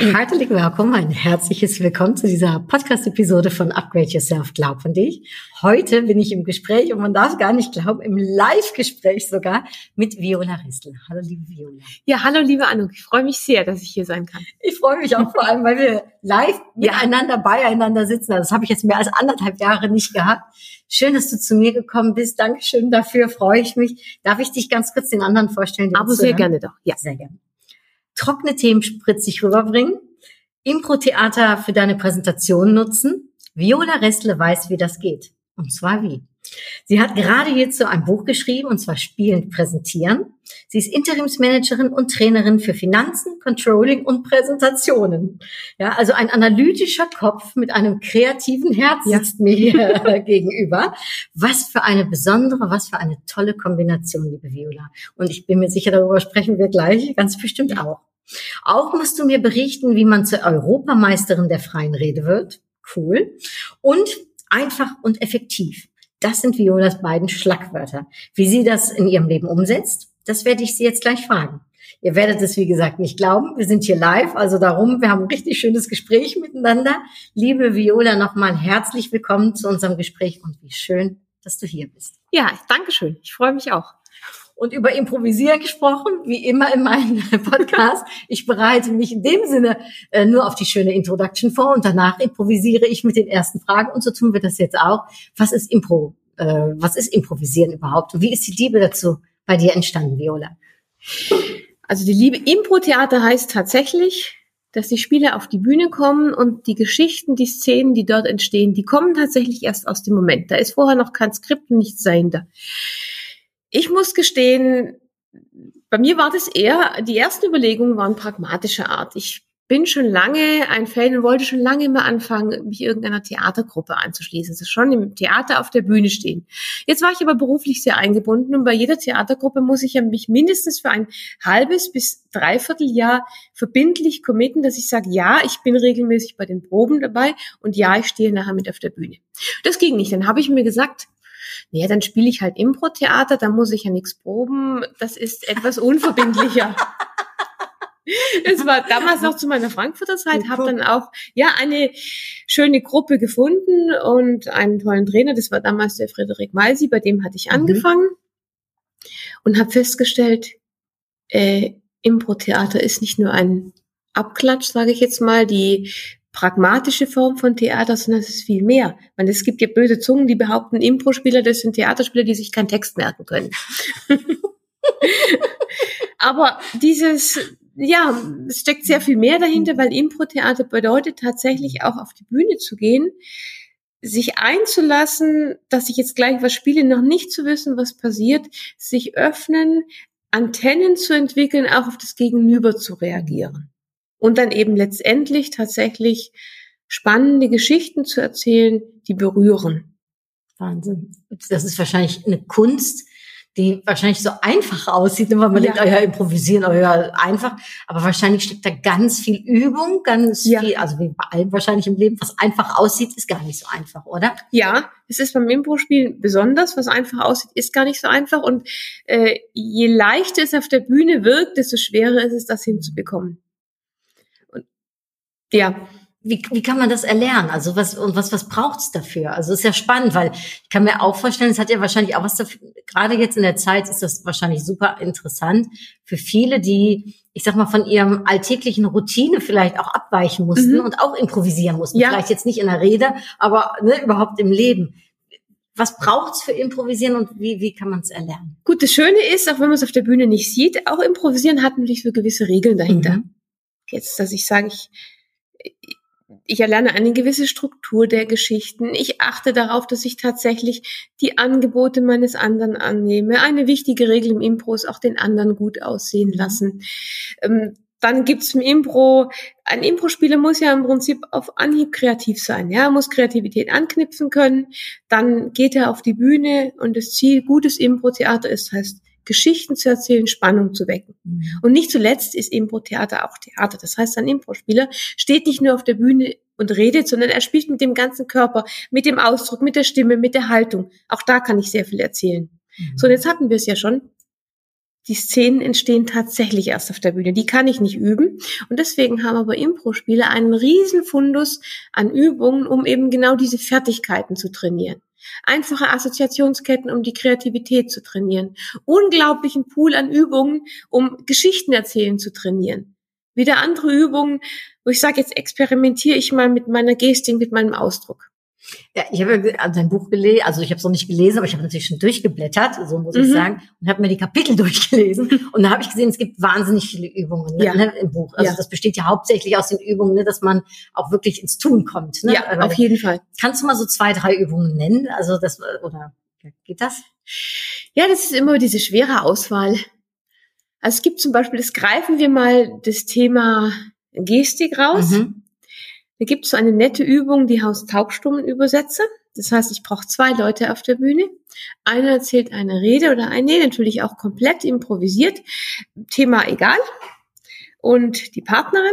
herzlich willkommen, ein herzliches Willkommen zu dieser Podcast-Episode von Upgrade Yourself, Glaub an dich. Heute bin ich im Gespräch und man darf gar nicht glauben, im Live-Gespräch sogar mit Viola Rissel. Hallo, liebe Viola. Ja, hallo liebe Anuk, ich freue mich sehr, dass ich hier sein kann. Ich freue mich auch vor allem, weil wir live miteinander, beieinander sitzen. Also Das habe ich jetzt mehr als anderthalb Jahre nicht gehabt. Schön, dass du zu mir gekommen bist. Dankeschön dafür, freue ich mich. Darf ich dich ganz kurz den anderen vorstellen? Aber sehr gerne doch. Ja. Sehr gerne. Trockene Themen spritzig rüberbringen, Impro-Theater für deine Präsentation nutzen. Viola Restle weiß, wie das geht. Und zwar wie. Sie hat gerade hierzu ein Buch geschrieben, und zwar Spielend präsentieren. Sie ist Interimsmanagerin und Trainerin für Finanzen, Controlling und Präsentationen. Ja, also ein analytischer Kopf mit einem kreativen Herz sitzt mir hier gegenüber. Was für eine besondere, was für eine tolle Kombination, liebe Viola. Und ich bin mir sicher, darüber sprechen wir gleich ganz bestimmt auch. Auch musst du mir berichten, wie man zur Europameisterin der freien Rede wird. Cool. Und einfach und effektiv. Das sind Violas beiden Schlagwörter. Wie sie das in ihrem Leben umsetzt, das werde ich sie jetzt gleich fragen. Ihr werdet es, wie gesagt, nicht glauben. Wir sind hier live, also darum, wir haben ein richtig schönes Gespräch miteinander. Liebe Viola, nochmal herzlich willkommen zu unserem Gespräch und wie schön, dass du hier bist. Ja, danke schön. Ich freue mich auch. Und über Improvisieren gesprochen, wie immer in meinem Podcast. Ich bereite mich in dem Sinne äh, nur auf die schöne Introduction vor und danach improvisiere ich mit den ersten Fragen und so tun wir das jetzt auch. Was ist Impro? Äh, was ist Improvisieren überhaupt? Wie ist die Liebe dazu bei dir entstanden, Viola? Also die liebe Impro-Theater heißt tatsächlich, dass die Spieler auf die Bühne kommen und die Geschichten, die Szenen, die dort entstehen, die kommen tatsächlich erst aus dem Moment. Da ist vorher noch kein Skript und nichts dahinter. Ich muss gestehen, bei mir war das eher, die ersten Überlegungen waren pragmatischer Art. Ich bin schon lange ein Fan und wollte schon lange mal anfangen, mich irgendeiner Theatergruppe anzuschließen. Also schon im Theater auf der Bühne stehen. Jetzt war ich aber beruflich sehr eingebunden und bei jeder Theatergruppe muss ich ja mich mindestens für ein halbes bis dreiviertel Jahr verbindlich committen, dass ich sage, ja, ich bin regelmäßig bei den Proben dabei und ja, ich stehe nachher mit auf der Bühne. Das ging nicht. Dann habe ich mir gesagt, naja, dann spiele ich halt Impro-Theater, da muss ich ja nichts proben. Das ist etwas unverbindlicher. Es war damals noch zu meiner Frankfurter Zeit, habe dann auch ja eine schöne Gruppe gefunden und einen tollen Trainer. Das war damals der Frederik Malsi, bei dem hatte ich Mhm. angefangen und habe festgestellt, äh, Impro-Theater ist nicht nur ein Abklatsch, sage ich jetzt mal, die pragmatische Form von Theater, sondern es ist viel mehr. Man, es gibt ja böse Zungen, die behaupten, Impro-Spieler, das sind Theaterspieler, die sich keinen Text merken können. Aber dieses, ja, es steckt sehr viel mehr dahinter, weil Impro-Theater bedeutet tatsächlich auch auf die Bühne zu gehen, sich einzulassen, dass ich jetzt gleich was spiele, noch nicht zu wissen, was passiert, sich öffnen, Antennen zu entwickeln, auch auf das Gegenüber zu reagieren. Und dann eben letztendlich tatsächlich spannende Geschichten zu erzählen, die berühren. Wahnsinn. Das ist wahrscheinlich eine Kunst, die wahrscheinlich so einfach aussieht, wenn man Ja. denkt, oh ja, improvisieren, oh ja, einfach. Aber wahrscheinlich steckt da ganz viel Übung, ganz viel, also wie bei allem wahrscheinlich im Leben, was einfach aussieht, ist gar nicht so einfach, oder? Ja, es ist beim Impro-Spielen besonders, was einfach aussieht, ist gar nicht so einfach. Und äh, je leichter es auf der Bühne wirkt, desto schwerer ist es, das hinzubekommen. Ja, Wie, wie kann man das erlernen? Also was und was was braucht's dafür? Also ist ja spannend, weil ich kann mir auch vorstellen, es hat ja wahrscheinlich auch was dafür. Gerade jetzt in der Zeit ist das wahrscheinlich super interessant für viele, die ich sag mal von ihrem alltäglichen Routine vielleicht auch abweichen mussten Mhm. und auch improvisieren mussten. Ja. Vielleicht jetzt nicht in der Rede, aber ne, überhaupt im Leben. Was braucht's für Improvisieren und wie wie kann man es erlernen? gut, das Schöne ist, auch wenn man es auf der Bühne nicht sieht, auch Improvisieren hat natürlich so gewisse Regeln dahinter. Mhm. Jetzt, dass ich sage, ich, ich erlerne eine gewisse Struktur der Geschichten. Ich achte darauf, dass ich tatsächlich die Angebote meines anderen annehme. Eine wichtige Regel im Impro ist auch den anderen gut aussehen lassen. Ähm, dann gibt's im Impro, ein Impro-Spieler muss ja im Prinzip auf Anhieb kreativ sein, ja, muss Kreativität anknüpfen können, dann geht er auf die Bühne und das Ziel gutes Impro-Theater ist, heißt, Geschichten zu erzählen, Spannung zu wecken. Mhm. Und nicht zuletzt ist Impro-Theater auch Theater. Das heißt, ein Impro-Spieler steht nicht nur auf der Bühne und redet, sondern er spielt mit dem ganzen Körper, mit dem Ausdruck, mit der Stimme, mit der Haltung. Auch da kann ich sehr viel erzählen. Mhm. So, und jetzt hatten wir es ja schon. Die Szenen entstehen tatsächlich erst auf der Bühne. Die kann ich nicht üben. Und deswegen haben aber Impro-Spieler einen riesen Fundus an Übungen, um eben genau diese Fertigkeiten zu trainieren. Einfache Assoziationsketten, um die Kreativität zu trainieren. Unglaublichen Pool an Übungen, um Geschichten erzählen zu trainieren. Wieder andere Übungen, wo ich sage, jetzt experimentiere ich mal mit meiner Gestik, mit meinem Ausdruck. Ja, ich habe sein Buch gelesen, also ich habe es noch nicht gelesen, aber ich habe natürlich schon durchgeblättert, so muss ich Mhm. sagen, und habe mir die Kapitel durchgelesen. Und da habe ich gesehen, es gibt wahnsinnig viele Übungen ne, Ja. ne, im Buch. Also Ja. das besteht ja hauptsächlich aus den Übungen, ne, dass man auch wirklich ins Tun kommt. Ne? Ja, Aber auf jeden Fall. Kannst du mal so zwei, drei Übungen nennen? Also das oder geht das? Ja, das ist immer diese schwere Auswahl. Also es gibt zum Beispiel, das greifen wir mal das Thema Gestik raus. Mhm. Da gibt es so eine nette Übung, die heißt Taubstummenübersetzer. Das heißt, ich brauche zwei Leute auf der Bühne. Einer erzählt eine Rede oder eine, natürlich auch komplett improvisiert. Thema egal. Und die Partnerin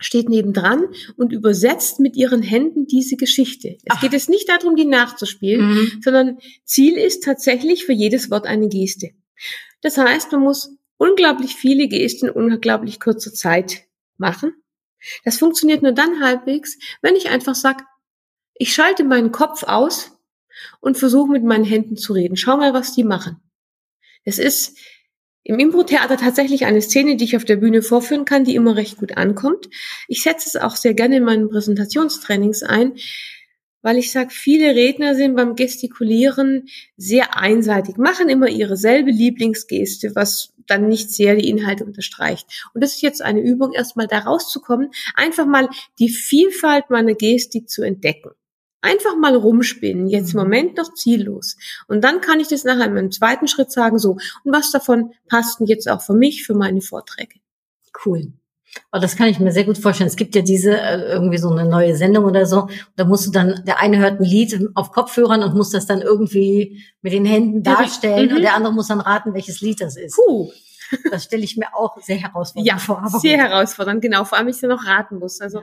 steht nebendran und übersetzt mit ihren Händen diese Geschichte. Es Ach. geht es nicht darum, die nachzuspielen, Mhm. sondern Ziel ist tatsächlich für jedes Wort eine Geste. Das heißt, man muss unglaublich viele Gesten in unglaublich kurzer Zeit machen. Das funktioniert nur dann halbwegs, wenn ich einfach sage, ich schalte meinen Kopf aus und versuche mit meinen Händen zu reden. Schau mal, was die machen. Es ist im Impro-Theater tatsächlich eine Szene, die ich auf der Bühne vorführen kann, die immer recht gut ankommt. Ich setze es auch sehr gerne in meinen Präsentationstrainings ein, weil ich sage, viele Redner sind beim Gestikulieren sehr einseitig, machen immer ihre selbe Lieblingsgeste, was dann nicht sehr die Inhalte unterstreicht. Und das ist jetzt eine Übung, erstmal da rauszukommen, einfach mal die Vielfalt meiner Gestik zu entdecken. Einfach mal rumspinnen, jetzt im Mhm. Moment noch ziellos. Und dann kann ich das nachher in meinem zweiten Schritt sagen, so, und was davon passt denn jetzt auch für mich, für meine Vorträge? Cool. Aber das kann ich mir sehr gut vorstellen. Es gibt ja diese äh, irgendwie so eine neue Sendung oder so. Da musst du dann, der eine hört ein Lied auf Kopfhörern und muss das dann irgendwie mit den Händen darstellen mhm. und der andere muss dann raten, welches Lied das ist. Puh, Das stelle ich mir auch sehr herausfordernd ja, vor. aber sehr herausfordernd, genau, vor allem, ich dann noch raten muss. Also,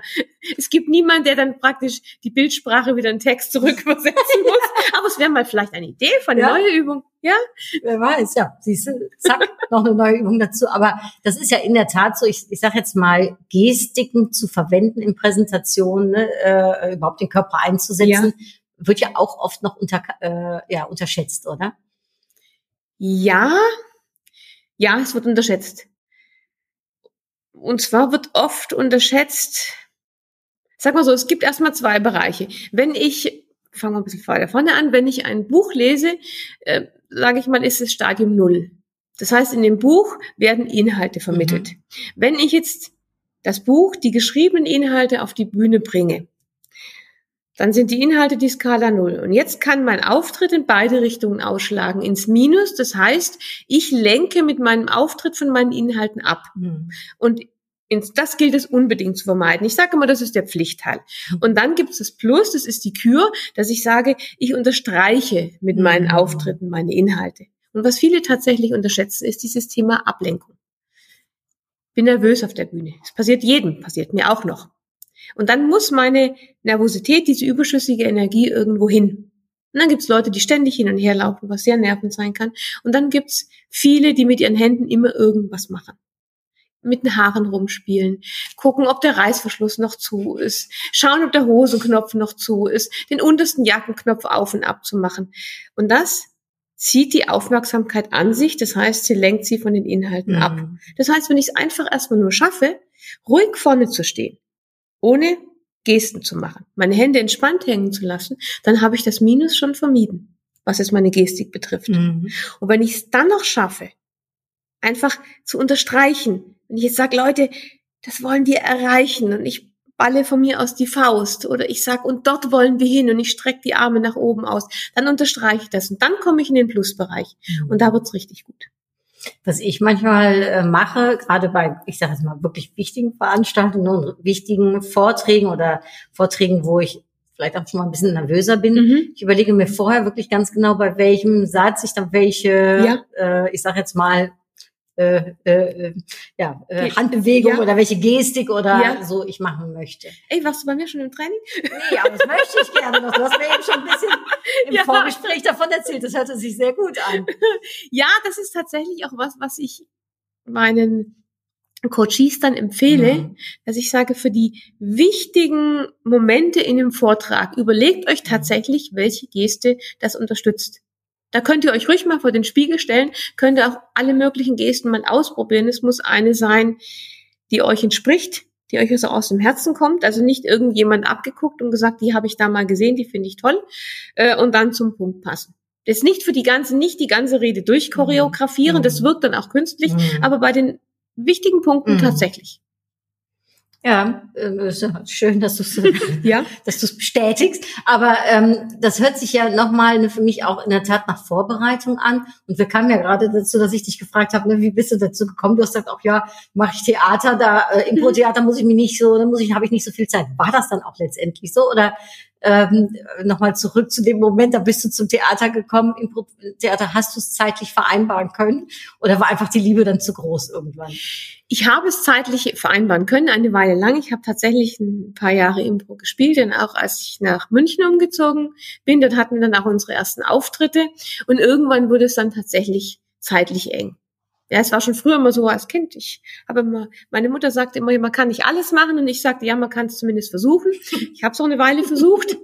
es gibt niemanden, der dann praktisch die Bildsprache wieder in Text zurückübersetzen muss. Aber es wäre mal vielleicht eine Idee für eine Ja. neue Übung. Ja, Wer weiß, ja. Siehst du, zack, noch eine neue Übung dazu. Aber das ist ja in der Tat so, ich, ich sage jetzt mal, Gestiken zu verwenden in Präsentationen, ne, äh, überhaupt den Körper einzusetzen, wird ja auch oft noch unter, äh, ja, unterschätzt, oder? Ja, ja, es wird unterschätzt. Und zwar wird oft unterschätzt, sag mal so, es gibt erstmal zwei Bereiche. Wenn ich, fangen wir ein bisschen weiter vorne an, wenn ich ein Buch lese, äh, sage ich mal, ist es Stadium Null. Das heißt, in dem Buch werden Inhalte vermittelt. Wenn ich jetzt das Buch, die geschriebenen Inhalte auf die Bühne bringe, dann sind die Inhalte die Skala Null. Und jetzt kann mein Auftritt in beide Richtungen ausschlagen, ins Minus. Das heißt, ich lenke mit meinem Auftritt von meinen Inhalten ab. Hm. Und ins, das gilt es unbedingt zu vermeiden. Ich sage immer, das ist der Pflichtteil. Und dann gibt es das Plus, das ist die Kür, dass ich sage, ich unterstreiche mit meinen Mhm. Auftritten meine Inhalte. Und was viele tatsächlich unterschätzen, ist dieses Thema Ablenkung. Bin nervös auf der Bühne. Es passiert jedem, passiert mir auch noch. Und dann muss meine Nervosität, diese überschüssige Energie irgendwo hin. Und dann gibt's Leute, die ständig hin und her laufen, was sehr nervend sein kann. Und dann gibt's viele, die mit ihren Händen immer irgendwas machen. Mit den Haaren rumspielen, gucken, ob der Reißverschluss noch zu ist, schauen, ob der Hosenknopf noch zu ist, den untersten Jackenknopf auf und ab zu machen. Und das zieht die Aufmerksamkeit an sich, das heißt, sie lenkt sie von den Inhalten ab. Hm. Das heißt, wenn ich es einfach erstmal nur schaffe, ruhig vorne zu stehen, ohne Gesten zu machen, meine Hände entspannt hängen zu lassen, dann habe ich das Minus schon vermieden, was jetzt meine Gestik betrifft. Mhm. Und wenn ich es dann noch schaffe, einfach zu unterstreichen, wenn ich jetzt sage, Leute, das wollen wir erreichen und ich balle von mir aus die Faust oder ich sag und dort wollen wir hin und ich strecke die Arme nach oben aus, dann unterstreiche ich das und dann komme ich in den Plusbereich und da wird's richtig gut. Was ich manchmal äh, mache, gerade bei, ich sage jetzt mal, wirklich wichtigen Veranstaltungen und wichtigen Vorträgen oder Vorträgen, wo ich vielleicht auch schon mal ein bisschen nervöser bin. Mhm. Ich überlege mir vorher wirklich ganz genau, bei welchem Satz ich dann welche, Ja. äh, ich sage jetzt mal, äh, äh, ja, äh, Handbewegung ja. oder welche Gestik oder Ja. so ich machen möchte. Ey, warst du bei mir schon im Training? Nee, aber das möchte ich gerne noch. Du hast mir eben schon ein bisschen im Ja. Vorgespräch davon erzählt. Das hörte sich sehr gut an. Ja, das ist tatsächlich auch was, was ich meinen Coaches dann empfehle, Mhm. dass ich sage, für die wichtigen Momente in dem Vortrag, überlegt euch tatsächlich, welche Geste das unterstützt. Da könnt ihr euch ruhig mal vor den Spiegel stellen, könnt ihr auch alle möglichen Gesten mal ausprobieren. Es muss eine sein, die euch entspricht, die euch also aus dem Herzen kommt, also nicht irgendjemand abgeguckt und gesagt, die habe ich da mal gesehen, die finde ich toll, äh, und dann zum Punkt passen. Das nicht für die ganze, nicht die ganze Rede durchchoreografieren, Mhm. das wirkt dann auch künstlich, Mhm. aber bei den wichtigen Punkten Mhm. tatsächlich. Ja, äh, ist ja schön, dass du es Ja. dass du es bestätigst. Aber ähm, das hört sich ja nochmal für mich auch in der Tat nach Vorbereitung an. Und wir kamen ja gerade dazu, dass ich dich gefragt habe, ne, wie bist du dazu gekommen? Du hast gesagt, auch ja, mache ich Theater, da äh, Impro-Theater muss ich mir nicht so, da muss ich, habe ich nicht so viel Zeit. War das dann auch letztendlich so? Oder ähm, nochmal zurück zu dem Moment, da bist du zum Theater gekommen, Impro-Theater, hast du es zeitlich vereinbaren können? Oder war einfach die Liebe dann zu groß irgendwann? Ich habe es zeitlich vereinbaren können, eine Weile lang. Ich habe tatsächlich ein paar Jahre Impro gespielt, denn auch als ich nach München umgezogen bin, dort hatten wir dann auch unsere ersten Auftritte und irgendwann wurde es dann tatsächlich zeitlich eng. Ja, es war schon früher immer so als Kind. Ich habe immer, meine Mutter sagte immer, man kann nicht alles machen und ich sagte, ja, man kann es zumindest versuchen. Ich habe es auch eine Weile versucht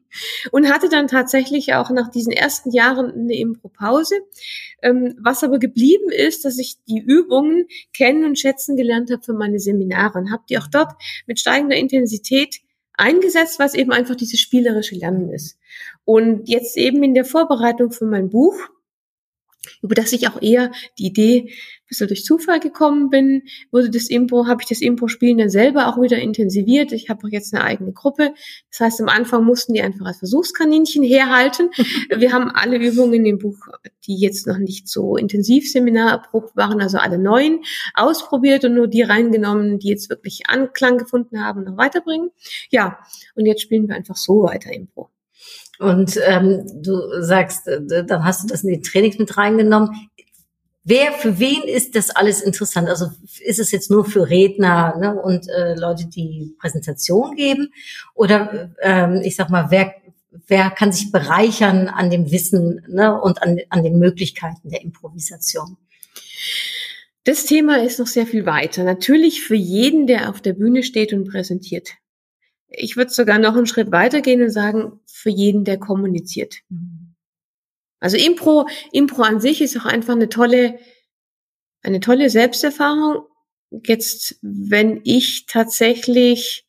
und hatte dann tatsächlich auch nach diesen ersten Jahren eine Impro-Pause. Ähm, was aber geblieben ist, dass ich die Übungen kennen und schätzen gelernt habe für meine Seminare und habe die auch dort mit steigender Intensität eingesetzt, was eben einfach dieses spielerische Lernen ist. Und jetzt eben in der Vorbereitung für mein Buch, über das ich auch eher die Idee ein bisschen durch Zufall gekommen bin, wurde das Impro, habe ich das Impro-Spielen dann selber auch wieder intensiviert. Ich habe auch jetzt eine eigene Gruppe. Das heißt, am Anfang mussten die einfach als Versuchskaninchen herhalten. Wir haben alle Übungen in dem Buch, die jetzt noch nicht so intensiv Seminar erprobt waren, also alle neuen, ausprobiert und nur die reingenommen, die jetzt wirklich Anklang gefunden haben, noch weiterbringen. Ja, und jetzt spielen wir einfach so weiter Impro. Und ähm, du sagst, äh, dann hast du das in die Trainings mit reingenommen. Wer, für wen ist das alles interessant? Also ist es jetzt nur für Redner ne, und äh, Leute, die Präsentation geben? Oder ähm, ich sag mal, wer, wer kann sich bereichern an dem Wissen ne, und an, an den Möglichkeiten der Improvisation? Das Thema ist noch sehr viel weiter. Natürlich für jeden, der auf der Bühne steht und präsentiert. Ich würde sogar noch einen Schritt weitergehen und sagen, für jeden, der kommuniziert. Also Impro, Impro an sich ist auch einfach eine tolle, eine tolle Selbsterfahrung. Jetzt, wenn ich tatsächlich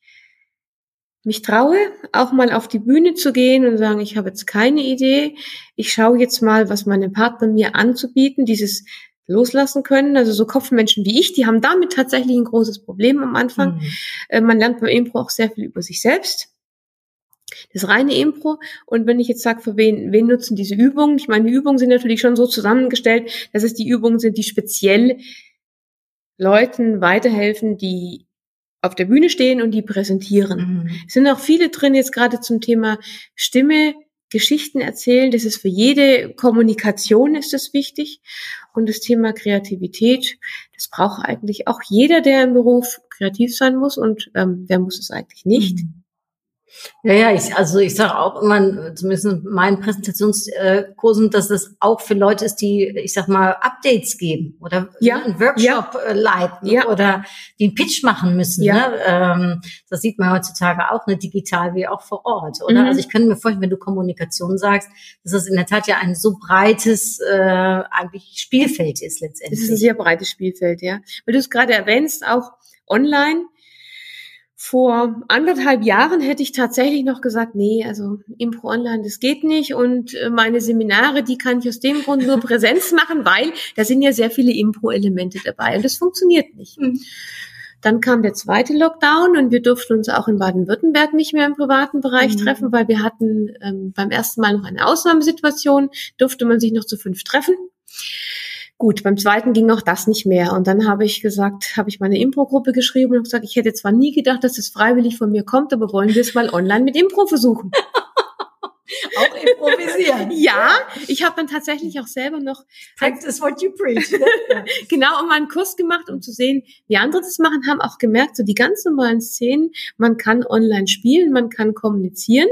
mich traue, auch mal auf die Bühne zu gehen und sagen, ich habe jetzt keine Idee. Ich schaue jetzt mal, was meine Partner mir anzubieten, dieses loslassen können. Also so Kopfmenschen wie ich, die haben damit tatsächlich ein großes Problem am Anfang. Mhm. Äh, Man lernt beim Impro auch sehr viel über sich selbst. Das reine Impro. Und wenn ich jetzt sage, für wen, wen nutzen diese Übungen? Ich meine, die Übungen sind natürlich schon so zusammengestellt, dass es die Übungen sind, die speziell Leuten weiterhelfen, die auf der Bühne stehen und die präsentieren. Mhm. Es sind auch viele drin jetzt gerade zum Thema Stimme, Geschichten erzählen. Das ist für jede Kommunikation ist das wichtig. Und das Thema Kreativität, das braucht eigentlich auch jeder, der im Beruf kreativ sein muss. Und ähm, wer muss es eigentlich nicht? Mhm. Ja, ja, ich, also ich sage auch immer, zumindest in meinen Präsentationskursen, dass das auch für Leute ist, die, ich sag mal, Updates geben oder Ja, einen Workshop äh, leiten Ja. oder die einen Pitch machen müssen. Ja. Ne? Ähm, das sieht man heutzutage auch, ne, digital wie auch vor Ort, oder? Mhm. Also ich könnte mir vorstellen, wenn du Kommunikation sagst, dass das in der Tat ja ein so breites äh, eigentlich Spielfeld ist Es ist ein letztendlich. sehr breites Spielfeld, ja. Weil du es gerade erwähnst, auch online. Vor anderthalb Jahren hätte ich tatsächlich noch gesagt, nee, also Impro online, das geht nicht. Und äh, meine Seminare, die kann ich aus dem Grund nur Präsenz machen, weil da sind ja sehr viele Impro-Elemente dabei und das funktioniert nicht. Mhm. Dann kam der zweite Lockdown und wir durften uns auch in Baden-Württemberg nicht mehr im privaten Bereich Mhm. treffen, weil wir hatten ähm, beim ersten Mal noch eine Ausnahmesituation, durfte man sich noch zu fünf treffen. Gut, beim zweiten ging auch das nicht mehr. Und dann habe ich gesagt, habe ich meine Impro-Gruppe geschrieben und gesagt, ich hätte zwar nie gedacht, dass es freiwillig von mir kommt, aber wollen wir es mal online mit Impro versuchen. Auch improvisieren. Ja, ich habe dann tatsächlich auch selber noch Practice what you preach. Ne? genau um einen Kurs gemacht, um zu sehen, wie andere das machen, haben auch gemerkt, so die ganz normalen Szenen, man kann online spielen, man kann kommunizieren.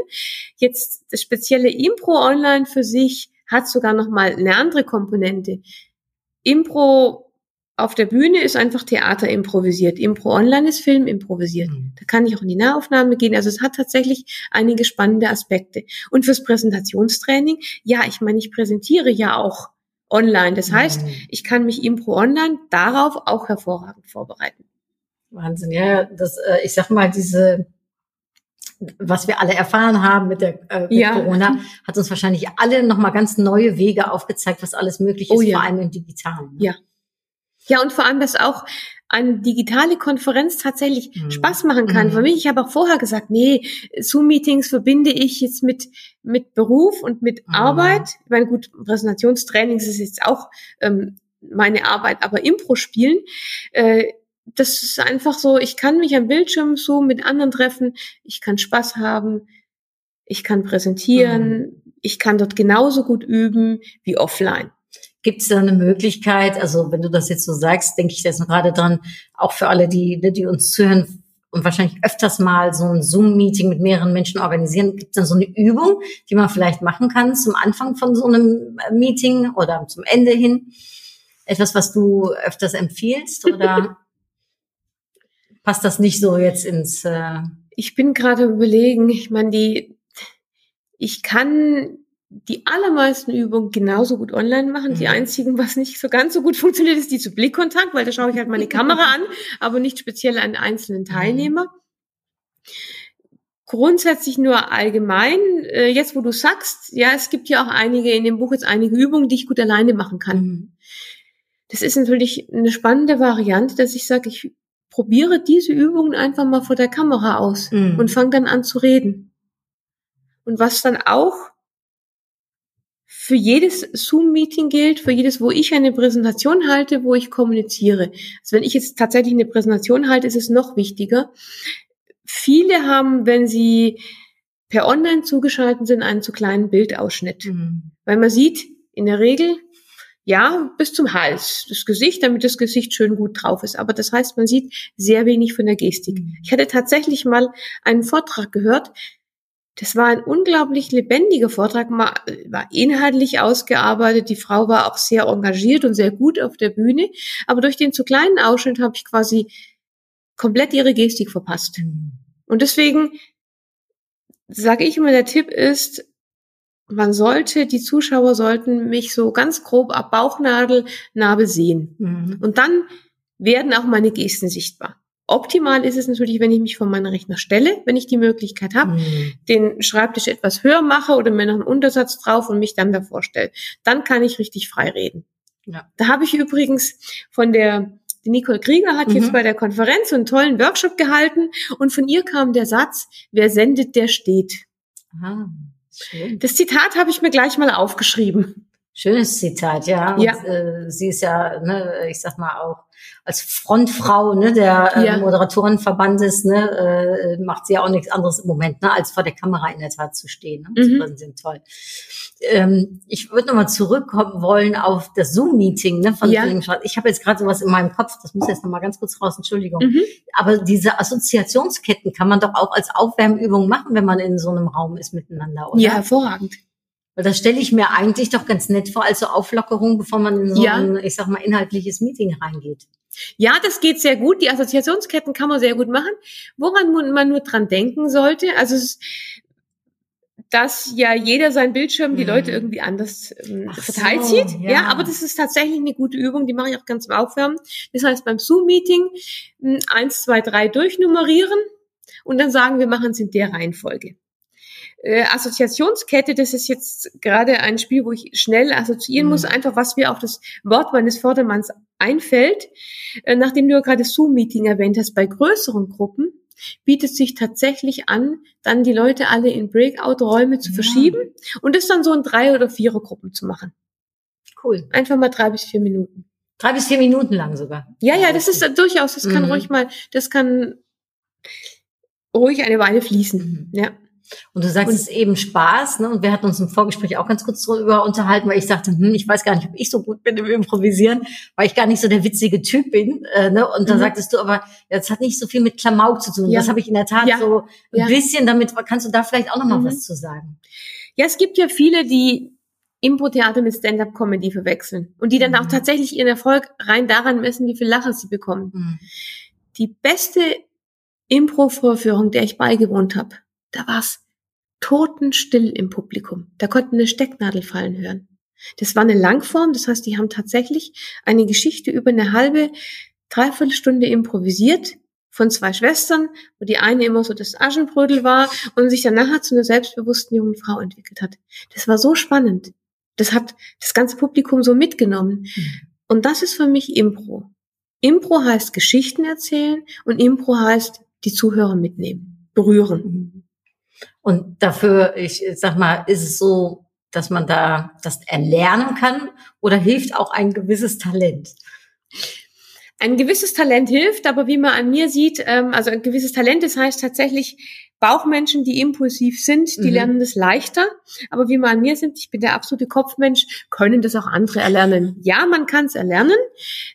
Jetzt das spezielle Impro online für sich hat sogar noch mal eine andere Komponente. Impro auf der Bühne ist einfach Theater improvisiert. Impro online ist Film improvisiert. Mhm. Da kann ich auch in die Nahaufnahme gehen. Also es hat tatsächlich einige spannende Aspekte. Und fürs Präsentationstraining, ja, ich meine, ich präsentiere ja auch online. Das heißt, Mhm. ich kann mich Impro online darauf auch hervorragend vorbereiten. Wahnsinn, ja, das, äh, ich sag mal, diese, was wir alle erfahren haben mit der äh, mit Ja. Corona, hat uns wahrscheinlich alle nochmal ganz neue Wege aufgezeigt, was alles möglich ist, Oh ja. vor allem im Digitalen. ne? Ja. Ja, und vor allem, dass auch eine digitale Konferenz tatsächlich Mhm. Spaß machen kann. Mhm. Für mich, ich habe auch vorher gesagt, nee, Zoom-Meetings verbinde ich jetzt mit, mit Beruf und mit Mhm. Arbeit. Ich meine, gut, Präsentationstrainings ist jetzt auch ähm, meine Arbeit, aber Impro spielen, äh, das ist einfach so, ich kann mich am Bildschirm so mit anderen treffen, ich kann Spaß haben, ich kann präsentieren, ich kann dort genauso gut üben wie offline. Gibt es da eine Möglichkeit, also wenn du das jetzt so sagst, denke ich jetzt gerade dran, auch für alle, die, ne, die uns zuhören und wahrscheinlich öfters mal so ein Zoom-Meeting mit mehreren Menschen organisieren, gibt es dann so eine Übung, die man vielleicht machen kann zum Anfang von so einem äh, Meeting oder zum Ende hin? Etwas, was du öfters empfiehlst oder passt das nicht so jetzt ins äh, Ich bin gerade überlegen, ich meine, die, ich kann die allermeisten Übungen genauso gut online machen. Die Mhm. einzigen, was nicht so ganz so gut funktioniert, ist die zu Blickkontakt, weil da schaue ich halt meine Kamera an, aber nicht speziell an einzelnen Teilnehmer. Grundsätzlich nur allgemein, äh, jetzt wo du sagst, ja, es gibt ja auch einige in dem Buch jetzt einige Übungen, die ich gut alleine machen kann. Das ist natürlich eine spannende Variante, dass ich sage, ich probiere diese Übungen einfach mal vor der Kamera aus Mhm. und fange dann an zu reden. Und was dann auch für jedes Zoom-Meeting gilt, für jedes, wo ich eine Präsentation halte, wo ich kommuniziere. Also wenn ich jetzt tatsächlich eine Präsentation halte, ist es noch wichtiger. Viele haben, wenn sie per Online zugeschaltet sind, einen zu kleinen Bildausschnitt. Mhm. Weil man sieht in der Regel, ja, bis zum Hals, das Gesicht, damit das Gesicht schön gut drauf ist. Aber das heißt, man sieht sehr wenig von der Gestik. Mhm. Ich hatte tatsächlich mal einen Vortrag gehört. Das war ein unglaublich lebendiger Vortrag, war inhaltlich ausgearbeitet. Die Frau war auch sehr engagiert und sehr gut auf der Bühne. Aber durch den zu kleinen Ausschnitt habe ich quasi komplett ihre Gestik verpasst. Mhm. Und deswegen sage ich immer, der Tipp ist, man sollte, die Zuschauer sollten mich so ganz grob ab Bauchnabel sehen. Mhm. Und dann werden auch meine Gesten sichtbar. Optimal ist es natürlich, wenn ich mich von meinem Rechner stelle, wenn ich die Möglichkeit habe, Mhm. den Schreibtisch etwas höher mache oder mir noch einen Untersatz drauf und mich dann davor stelle. Dann kann ich richtig frei reden. Ja. Da habe ich übrigens von der die Nicole Krieger hat Mhm. jetzt bei der Konferenz so einen tollen Workshop gehalten und von ihr kam der Satz, wer sendet, der steht. Ah, schön. Das Zitat habe ich mir gleich mal aufgeschrieben. Schönes Zitat, ja. Ja. Und, äh, sie ist ja, ne, ich sag mal auch als Frontfrau ne, der äh, Ja. Moderatorenverbandes ne, äh, macht sie ja auch nichts anderes im Moment, ne, als vor der Kamera in der Tat zu stehen. Ne, Mhm. präsentieren. Toll. Ähm, ich würde nochmal zurückkommen wollen auf das Zoom-Meeting, ne, von Ja. Ich habe jetzt gerade sowas in meinem Kopf, das muss jetzt nochmal ganz kurz raus, Entschuldigung. Mhm. Aber diese Assoziationsketten kann man doch auch als Aufwärmübung machen, wenn man in so einem Raum ist miteinander, oder? Ja, hervorragend. Weil das stelle ich mir eigentlich doch ganz nett vor, als so Auflockerung, bevor man in so Ja. ein, ich sag mal, inhaltliches Meeting reingeht. Ja, das geht sehr gut. Die Assoziationsketten kann man sehr gut machen. Woran man nur dran denken sollte, also dass ja jeder sein Bildschirm die Mhm. Leute irgendwie anders ähm, verteilt so, sieht. ja. Ja. aber das ist tatsächlich eine gute Übung, die mache ich auch ganz im Aufwärmen. Das heißt, beim Zoom-Meeting mh, eins, zwei, drei durchnummerieren und dann sagen, wir machen es in der Reihenfolge. Äh, Assoziationskette, das ist jetzt gerade ein Spiel, wo ich schnell assoziieren Mhm. muss, einfach was mir auf das Wort meines Vordermanns einfällt. Äh, nachdem du ja gerade Zoom-Meeting erwähnt hast, bei größeren Gruppen bietet sich tatsächlich an, dann die Leute alle in Breakout-Räume zu Ja. verschieben und das dann so in drei oder vierer Gruppen zu machen. Cool. Einfach mal drei bis vier Minuten. Drei bis vier Minuten lang sogar. Ja, ja, das ist äh, durchaus, das kann Mhm. ruhig mal, das kann ruhig eine Weile fließen. Mhm. Ja. Und du sagst, Und- es ist eben Spaß, ne? Und wir hatten uns im Vorgespräch auch ganz kurz darüber unterhalten, weil ich sagte, hm, ich weiß gar nicht, ob ich so gut bin im Improvisieren, weil ich gar nicht so der witzige Typ bin. Äh, ne? Und da Mhm. sagtest du, aber ja, das hat nicht so viel mit Klamauk zu tun. Ja. Das habe ich in der Tat Ja. so ein Ja. bisschen damit. Kannst du da vielleicht auch noch mal Mhm. was zu sagen? Ja, es gibt ja viele, die Impro-Theater mit Stand-up-Comedy verwechseln und die dann Mhm. auch tatsächlich ihren Erfolg rein daran messen, wie viel Lacher sie bekommen. Hm. Die beste Impro-Vorführung, der ich beigewohnt habe, da war's totenstill im Publikum. Da konnten eine Stecknadel fallen hören. Das war eine Langform, das heißt, die haben tatsächlich eine Geschichte über eine halbe, dreiviertel Stunde improvisiert von zwei Schwestern, wo die eine immer so das Aschenbrödel war und sich dann nachher zu einer selbstbewussten jungen Frau entwickelt hat. Das war so spannend. Das hat das ganze Publikum so mitgenommen. Und das ist für mich Impro. Impro heißt Geschichten erzählen und Impro heißt die Zuhörer mitnehmen, berühren. Und dafür, ich sag mal, ist es so, dass man da das erlernen kann oder hilft auch ein gewisses Talent? Ein gewisses Talent hilft, aber wie man an mir sieht, ähm, also ein gewisses Talent, das heißt tatsächlich Bauchmenschen, die impulsiv sind, die Mhm. lernen das leichter. Aber wie man an mir sind, ich bin der absolute Kopfmensch, können das auch andere erlernen. Ja, man kann es erlernen.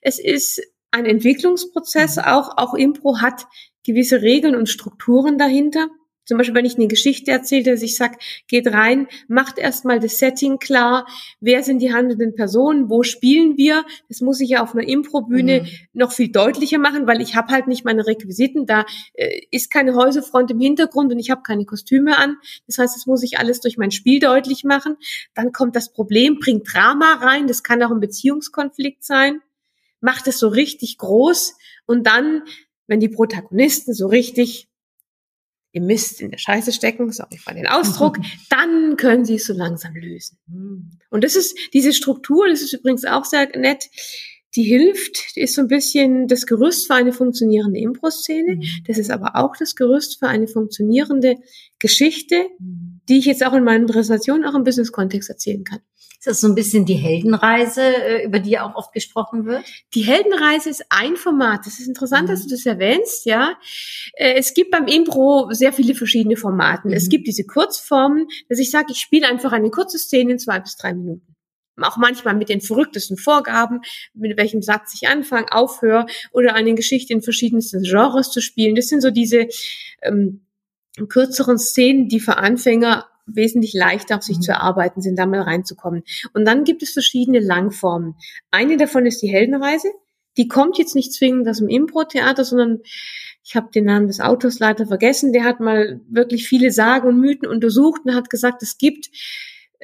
Es ist ein Entwicklungsprozess. Auch, auch Impro hat gewisse Regeln und Strukturen dahinter. Zum Beispiel, wenn ich eine Geschichte erzähle, dass ich sage, geht rein, macht erstmal das Setting klar, wer sind die handelnden Personen, wo spielen wir. Das muss ich ja auf einer Improbühne Mhm. noch viel deutlicher machen, weil ich habe halt nicht meine Requisiten. Da äh, ist keine Häuserfront im Hintergrund und ich habe keine Kostüme an. Das heißt, das muss ich alles durch mein Spiel deutlich machen. Dann kommt das Problem, bringt Drama rein. Das kann auch ein Beziehungskonflikt sein. Macht es so richtig groß und dann, wenn die Protagonisten so richtig im Mist in der Scheiße stecken, sorry für den Ausdruck, dann können sie es so langsam lösen. Hm. Und das ist diese Struktur, das ist übrigens auch sehr nett, die hilft, ist so ein bisschen das Gerüst für eine funktionierende Impro-Szene. Mhm. Das ist aber auch das Gerüst für eine funktionierende Geschichte, Mhm. die ich jetzt auch in meinen Präsentationen auch im Business-Kontext erzählen kann. Ist das so ein bisschen die Heldenreise, äh, über die auch oft gesprochen wird? Die Heldenreise ist ein Format. Das ist interessant, Mhm. dass du das erwähnst, ja. Äh, Es gibt beim Impro sehr viele verschiedene Formaten. Mhm. Es gibt diese Kurzformen, dass ich sage, ich spiele einfach eine kurze Szene in zwei bis drei Minuten. Auch manchmal mit den verrücktesten Vorgaben, mit welchem Satz ich anfange, aufhöre oder eine Geschichte in verschiedensten Genres zu spielen. Das sind so diese ähm, kürzeren Szenen, die für Anfänger wesentlich leichter auf sich Mhm. zu erarbeiten sind, da mal reinzukommen. Und dann gibt es verschiedene Langformen. Eine davon ist die Heldenreise. Die kommt jetzt nicht zwingend aus dem Impro-Theater, sondern ich habe den Namen des Autors leider vergessen. Der hat mal wirklich viele Sagen und Mythen untersucht und hat gesagt, es gibt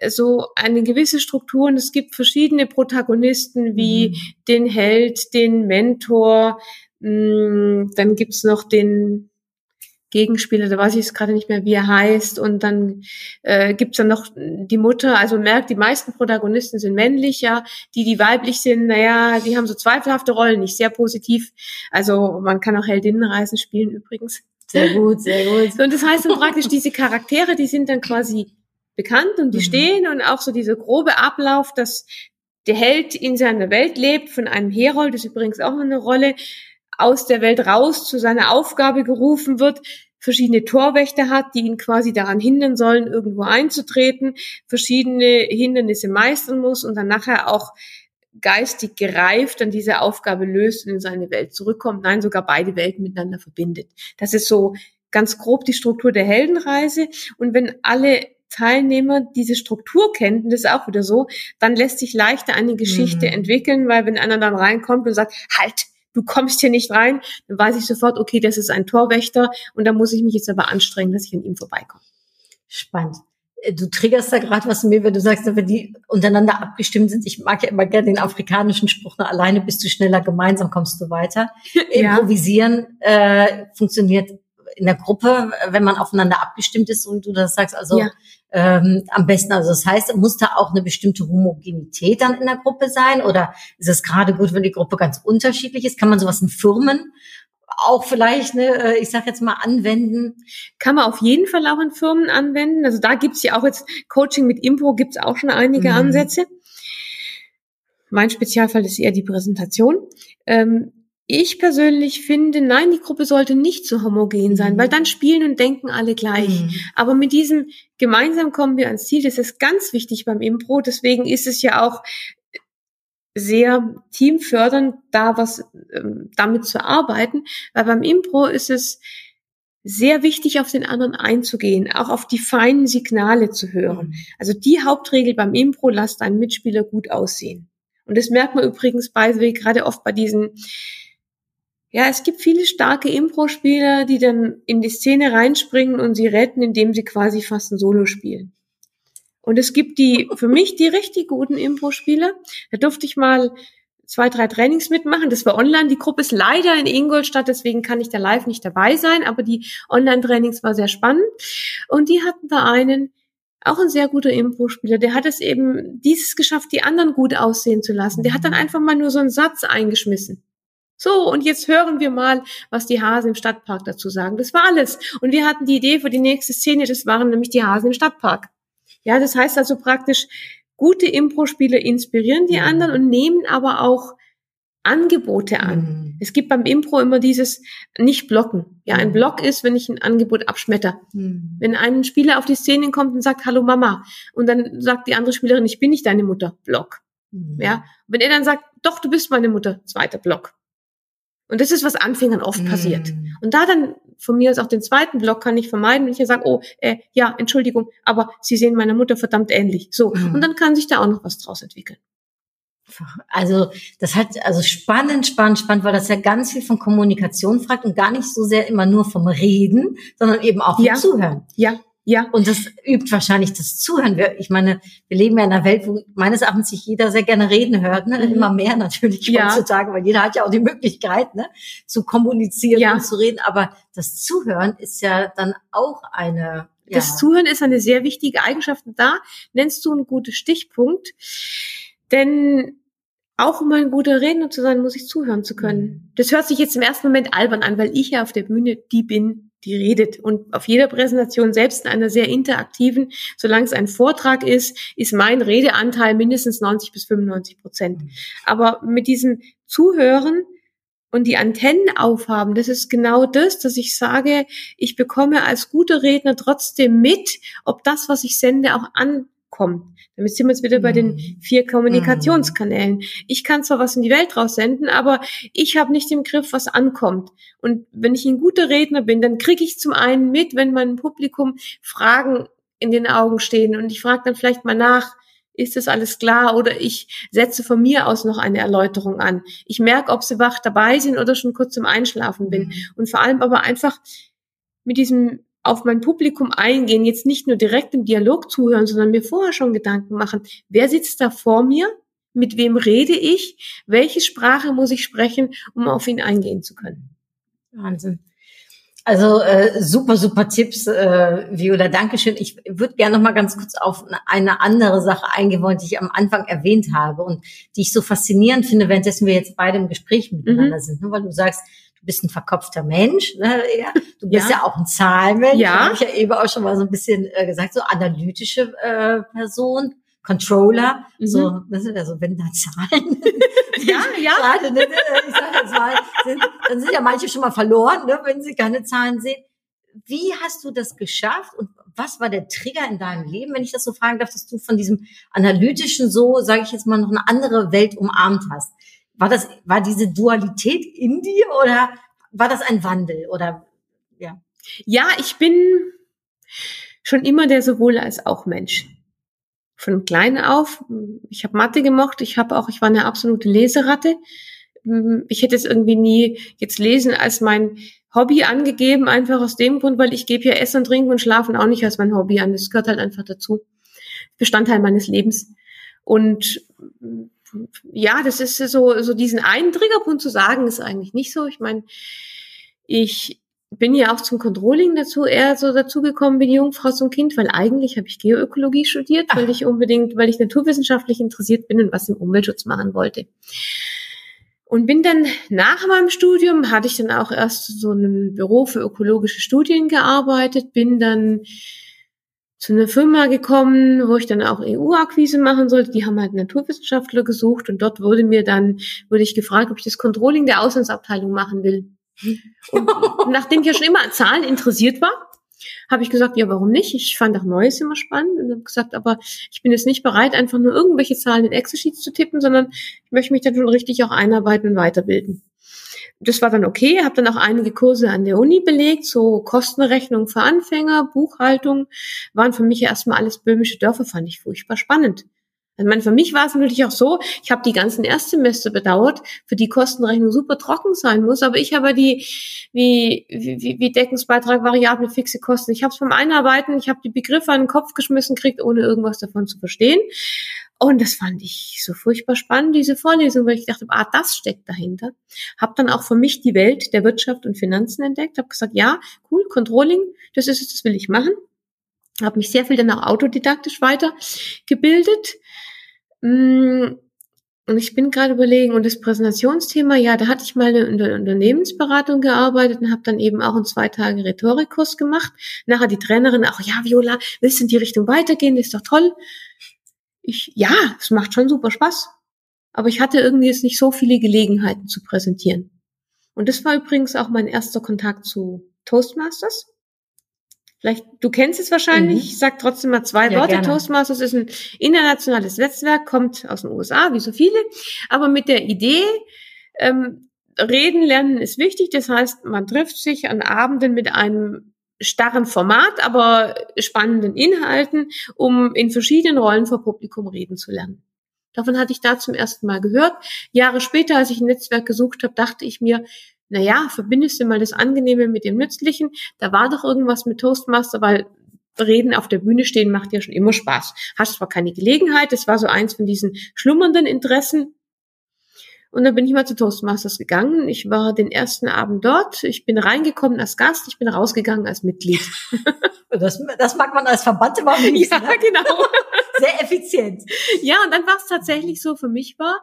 so eine gewisse Struktur und es gibt verschiedene Protagonisten wie Mhm. den Held, den Mentor, mh, dann gibt's noch den Gegenspieler, da weiß ich jetzt gerade nicht mehr, wie er heißt. Und dann äh, gibt's dann noch die Mutter. Also merkt, die meisten Protagonisten sind männlich, ja. Die, die weiblich sind, naja, die haben so zweifelhafte Rollen, nicht sehr positiv. Also man kann auch Heldinnenreisen spielen übrigens. Sehr gut, sehr gut. Und das heißt dann praktisch, diese Charaktere, die sind dann quasi bekannt und die Mhm. stehen und auch so dieser grobe Ablauf, dass der Held in seiner Welt lebt, von einem Herold, das ist übrigens auch eine Rolle, aus der Welt raus zu seiner Aufgabe gerufen wird, verschiedene Torwächter hat, die ihn quasi daran hindern sollen, irgendwo einzutreten, verschiedene Hindernisse meistern muss und dann nachher auch geistig gereift an diese Aufgabe löst und in seine Welt zurückkommt, nein, sogar beide Welten miteinander verbindet. Das ist so ganz grob die Struktur der Heldenreise. Und wenn alle Teilnehmer diese Struktur kennen, das ist auch wieder so, dann lässt sich leichter eine Geschichte Mhm. entwickeln, weil wenn einer dann reinkommt und sagt, halt, du kommst hier nicht rein, dann weiß ich sofort, okay, das ist ein Torwächter und da muss ich mich jetzt aber anstrengen, dass ich an ihm vorbeikomme. Spannend. Äh, Du triggerst da gerade was in mir, wenn du sagst, wenn die untereinander abgestimmt sind. Ich mag ja immer gerne den afrikanischen Spruch, na, alleine bist du schneller, gemeinsam kommst du weiter. Ja. Improvisieren äh, funktioniert in der Gruppe, wenn man aufeinander abgestimmt ist, wie du das sagst. Also Ja. ähm, am besten, also das heißt, muss da auch eine bestimmte Homogenität dann in der Gruppe sein? Oder ist es gerade gut, wenn die Gruppe ganz unterschiedlich ist? Kann man sowas in Firmen auch vielleicht, ne, äh, ich sag jetzt mal, anwenden? Kann man auf jeden Fall auch in Firmen anwenden. Also da gibt's ja auch jetzt Coaching mit Impro, gibt's auch schon einige Mhm. Ansätze. Mein Spezialfall ist eher die Präsentation. Ähm, ich persönlich finde, nein, die Gruppe sollte nicht so homogen sein, Mhm. weil dann spielen und denken alle gleich. Mhm. Aber mit diesem gemeinsam kommen wir ans Ziel, das ist ganz wichtig beim Impro. Deswegen ist es ja auch sehr teamfördernd, da was ähm, damit zu arbeiten, weil beim Impro ist es sehr wichtig, auf den anderen einzugehen, auch auf die feinen Signale zu hören. Also die Hauptregel beim Impro, lass deinen Mitspieler gut aussehen. Und das merkt man übrigens way gerade oft bei diesen, ja, es gibt viele starke Impro-Spieler, die dann in die Szene reinspringen und sie retten, indem sie quasi fast ein Solo spielen. Und es gibt die, für mich die richtig guten Impro-Spieler. Da durfte ich mal zwei, drei Trainings mitmachen. Das war online. Die Gruppe ist leider in Ingolstadt, deswegen kann ich da live nicht dabei sein, aber die Online-Trainings war sehr spannend. Und die hatten da einen, auch ein sehr guter Impro-Spieler, der hat es eben dieses geschafft, die anderen gut aussehen zu lassen. Der hat dann einfach mal nur so einen Satz eingeschmissen. So, und jetzt hören wir mal, was die Hasen im Stadtpark dazu sagen. Das war alles. Und wir hatten die Idee für die nächste Szene, das waren nämlich die Hasen im Stadtpark. Ja, das heißt also praktisch, gute Impro-Spieler inspirieren die Mhm. anderen und nehmen aber auch Angebote an. Mhm. Es gibt beim Impro immer dieses nicht blocken. Ja, ein Mhm. Block ist, wenn ich ein Angebot abschmetter. Mhm. Wenn ein Spieler auf die Szene kommt und sagt, hallo Mama, und dann sagt die andere Spielerin, ich bin nicht deine Mutter, Block. Mhm. Ja, wenn er dann sagt, doch, du bist meine Mutter, zweiter Block. Und das ist, was Anfängern oft Mhm. passiert. Und da dann von mir aus auch den zweiten Block kann ich vermeiden, wenn ich ja sage, oh, äh, ja, Entschuldigung, aber Sie sehen meiner Mutter verdammt ähnlich. So. Mhm. Und dann kann sich da auch noch was draus entwickeln. Also das hat also spannend, spannend, spannend, weil das ja ganz viel von Kommunikation fragt und gar nicht so sehr immer nur vom Reden, sondern eben auch vom Ja. Zuhören. Ja, ja. Und das übt wahrscheinlich das Zuhören. Wir, ich meine, wir leben ja in einer Welt, wo meines Erachtens sich jeder sehr gerne reden hört, ne? Mhm. immer mehr natürlich Ja. heutzutage, weil jeder hat ja auch die Möglichkeit, ne? zu kommunizieren Ja. und zu reden. Aber das Zuhören ist ja dann auch eine. Ja. Das Zuhören ist eine sehr wichtige Eigenschaft. Und da nennst du einen guten Stichpunkt. Denn auch um ein guter Redner zu sein, muss ich zuhören zu können. Das hört sich jetzt im ersten Moment albern an, weil ich ja auf der Bühne die bin, die redet. Und auf jeder Präsentation, selbst in einer sehr interaktiven, solange es ein Vortrag ist, ist mein Redeanteil mindestens 90 bis 95 Prozent. Aber mit diesem Zuhören und die Antennen aufhaben, das ist genau das, dass ich sage, ich bekomme als guter Redner trotzdem mit, ob das, was ich sende, auch ankommt. Damit sind wir jetzt wieder bei den Mhm. vier Kommunikationskanälen. Ich kann zwar was in die Welt raussenden, aber ich habe nicht im Griff, was ankommt. Und wenn ich ein guter Redner bin, dann kriege ich zum einen mit, wenn meinem Publikum Fragen in den Augen stehen und ich frage dann vielleicht mal nach, ist das alles klar oder ich setze von mir aus noch eine Erläuterung an. Ich merke, ob sie wach dabei sind oder schon kurz zum Einschlafen bin. Mhm. Und vor allem aber einfach mit diesem auf mein Publikum eingehen, jetzt nicht nur direkt im Dialog zuhören, sondern mir vorher schon Gedanken machen, wer sitzt da vor mir, mit wem rede ich, welche Sprache muss ich sprechen, um auf ihn eingehen zu können. Wahnsinn. Also äh, super, super Tipps, äh, Viola. Dankeschön. Ich würde gerne noch mal ganz kurz auf eine andere Sache eingehen wollen, die ich am Anfang erwähnt habe und die ich so faszinierend finde, währenddessen wir jetzt beide im Gespräch miteinander sind. Ne? Weil du sagst, du bist ein verkopfter Mensch. Ne? Ja. Du bist ja. Ja. auch ein Zahlenmensch. Ja. Habe ich ja eben auch schon mal so ein bisschen äh, gesagt, so analytische äh, Person. Controller, Mhm. so, das sind ja so wenn da Zahlen. Ja, ja. Gerade, ne, ich sag jetzt mal, sind, dann sind ja manche schon mal verloren, ne, wenn sie keine Zahlen sehen. Wie hast du das geschafft und was war der Trigger in deinem Leben, wenn ich das so fragen darf, dass du von diesem analytischen so, sage ich jetzt mal, noch eine andere Welt umarmt hast? War das, war diese Dualität in dir oder war das ein Wandel oder ja? Ja, ich bin schon immer der sowohl als auch Mensch. Von klein auf. Ich habe Mathe gemocht. Ich habe auch, ich war eine absolute Leseratte. Ich hätte es irgendwie nie jetzt lesen als mein Hobby angegeben, einfach aus dem Grund, weil ich gebe ja Essen und Trinken und Schlafen auch nicht als mein Hobby an. Das gehört halt einfach dazu. Bestandteil meines Lebens. Und ja, das ist so, so diesen einen Triggerpunkt zu sagen, ist eigentlich nicht so. Ich meine, ich bin ja auch zum Controlling dazu eher so dazu gekommen wie die Jungfrau zum Kind, weil eigentlich habe ich Geoökologie studiert, weil ich unbedingt, weil ich naturwissenschaftlich interessiert bin und was im Umweltschutz machen wollte. Und bin dann nach meinem Studium, hatte ich dann auch erst so einem Büro für ökologische Studien gearbeitet, bin dann zu einer Firma gekommen, wo ich dann auch EU-Akquise machen sollte. Die haben halt Naturwissenschaftler gesucht und dort wurde mir dann, wurde ich gefragt, ob ich das Controlling der Auslandsabteilung machen will. Und nachdem ich ja schon immer an Zahlen interessiert war, habe ich gesagt, ja, warum nicht? Ich fand auch Neues immer spannend und habe gesagt, aber ich bin jetzt nicht bereit, einfach nur irgendwelche Zahlen in Excel-Sheets zu tippen, sondern ich möchte mich dann schon richtig auch einarbeiten und weiterbilden. Das war dann okay, habe dann auch einige Kurse an der Uni belegt, so Kostenrechnung für Anfänger, Buchhaltung, waren für mich erstmal alles böhmische Dörfer, fand ich furchtbar spannend. Also meine, für mich war es natürlich auch so, ich habe die ganzen Erstsemester bedauert, für die Kostenrechnung super trocken sein muss, aber ich habe die, wie, wie, wie Deckungsbeitrag, variable, fixe Kosten. Ich habe es beim Einarbeiten, ich habe die Begriffe an den Kopf geschmissen kriegt, ohne irgendwas davon zu verstehen. Und das fand ich so furchtbar spannend, diese Vorlesung, weil ich dachte, ah, das steckt dahinter. Habe dann auch für mich die Welt der Wirtschaft und Finanzen entdeckt, habe gesagt, ja, cool, Controlling, das ist es, das will ich machen. Habe mich sehr viel dann auch autodidaktisch weitergebildet. Mm, und ich bin gerade überlegen, und das Präsentationsthema, ja, da hatte ich mal in der Unternehmensberatung gearbeitet und habe dann eben auch einen zwei Tage Rhetorikkurs gemacht. Nachher die Trainerin auch, ja, Viola, willst du in die Richtung weitergehen? Das ist doch toll. Ich, ja, es macht schon super Spaß. Aber ich hatte irgendwie jetzt nicht so viele Gelegenheiten zu präsentieren. Und das war übrigens auch mein erster Kontakt zu Toastmasters. Vielleicht, du kennst es wahrscheinlich, mhm. ich sag trotzdem mal zwei ja, Worte. Gerne. Toastmasters ist ein internationales Netzwerk, kommt aus den USA, wie so viele, aber mit der Idee, ähm, reden lernen ist wichtig. Das heißt, man trifft sich an Abenden mit einem starren Format, aber spannenden Inhalten, um in verschiedenen Rollen vor Publikum reden zu lernen. Davon hatte ich da zum ersten Mal gehört. Jahre später, als ich ein Netzwerk gesucht habe, dachte ich mir, naja, verbindest du mal das Angenehme mit dem Nützlichen. Da war doch irgendwas mit Toastmaster, weil Reden auf der Bühne stehen macht ja schon immer Spaß. Hast zwar keine Gelegenheit, das war so eins von diesen schlummernden Interessen. Und dann bin ich mal zu Toastmasters gegangen. Ich war den ersten Abend dort. Ich bin reingekommen als Gast, ich bin rausgegangen als Mitglied. Das, das mag man als Verband immer am Ja, ne? genau. Sehr effizient. Ja, und dann war es tatsächlich so für mich war,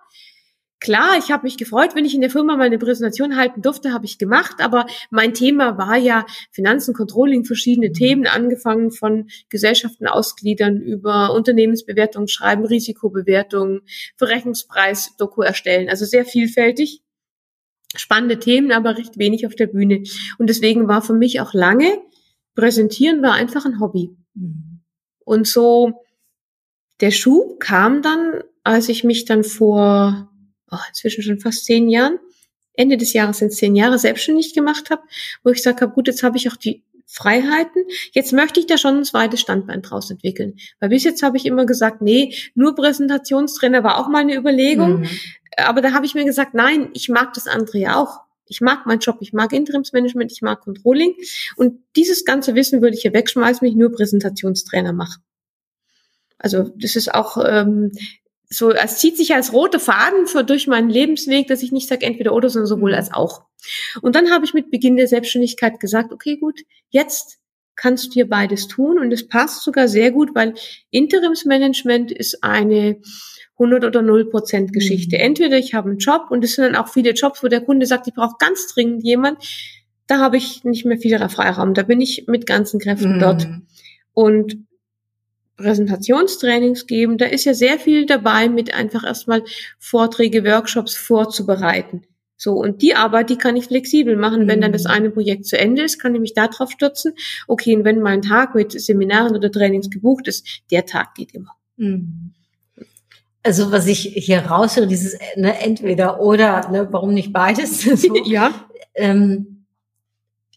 Klar, ich habe mich gefreut, wenn ich in der Firma mal eine Präsentation halten durfte, habe ich gemacht, aber mein Thema war ja Finanzen, Controlling, verschiedene mhm. Themen, angefangen von Gesellschaften ausgliedern über Unternehmensbewertung schreiben, Risikobewertung, Verrechnungspreis, Doku erstellen, also sehr vielfältig. Spannende Themen, aber recht wenig auf der Bühne. Und deswegen war für mich auch lange, präsentieren war einfach ein Hobby. Mhm. Und so, der Schuh kam dann, als ich mich dann vor oh, inzwischen schon fast zehn Jahren, Ende des Jahres sind zehn Jahre selbstständig gemacht habe, wo ich gesagt habe, gut, jetzt habe ich auch die Freiheiten. Jetzt möchte ich da schon ein zweites Standbein draus entwickeln. Weil bis jetzt habe ich immer gesagt, nee, nur Präsentationstrainer war auch mal eine Überlegung. Mhm. Aber da habe ich mir gesagt, nein, ich mag das andere ja auch. Ich mag meinen Job, ich mag Interimsmanagement, ich mag Controlling. Und dieses ganze Wissen würde ich hier wegschmeißen, wenn ich nur Präsentationstrainer mache. Also das ist auch ähm, so, es zieht sich als rote Faden für, durch meinen Lebensweg, dass ich nicht sage entweder oder, sondern sowohl mhm. als auch. Und dann habe ich mit Beginn der Selbstständigkeit gesagt, okay, gut, jetzt kannst du dir beides tun und es passt sogar sehr gut, weil Interimsmanagement ist eine 100 oder 0 Prozent Geschichte. Mhm. Entweder ich habe einen Job und es sind dann auch viele Jobs, wo der Kunde sagt, ich brauche ganz dringend jemand, da habe ich nicht mehr viel Freiraum, da bin ich mit ganzen Kräften mhm. dort. Und Präsentationstrainings geben, da ist ja sehr viel dabei, mit einfach erstmal Vorträge, Workshops vorzubereiten. So, und die Arbeit, die kann ich flexibel machen. Wenn dann das mhm. eine Projekt zu Ende ist, kann ich mich darauf stürzen. Okay, und wenn mal ein Tag mit Seminaren oder Trainings gebucht ist, der Tag geht immer. Mhm. Also was ich hier raushöre, dieses ne, entweder oder, ne, warum nicht beides? So, ja. Ähm,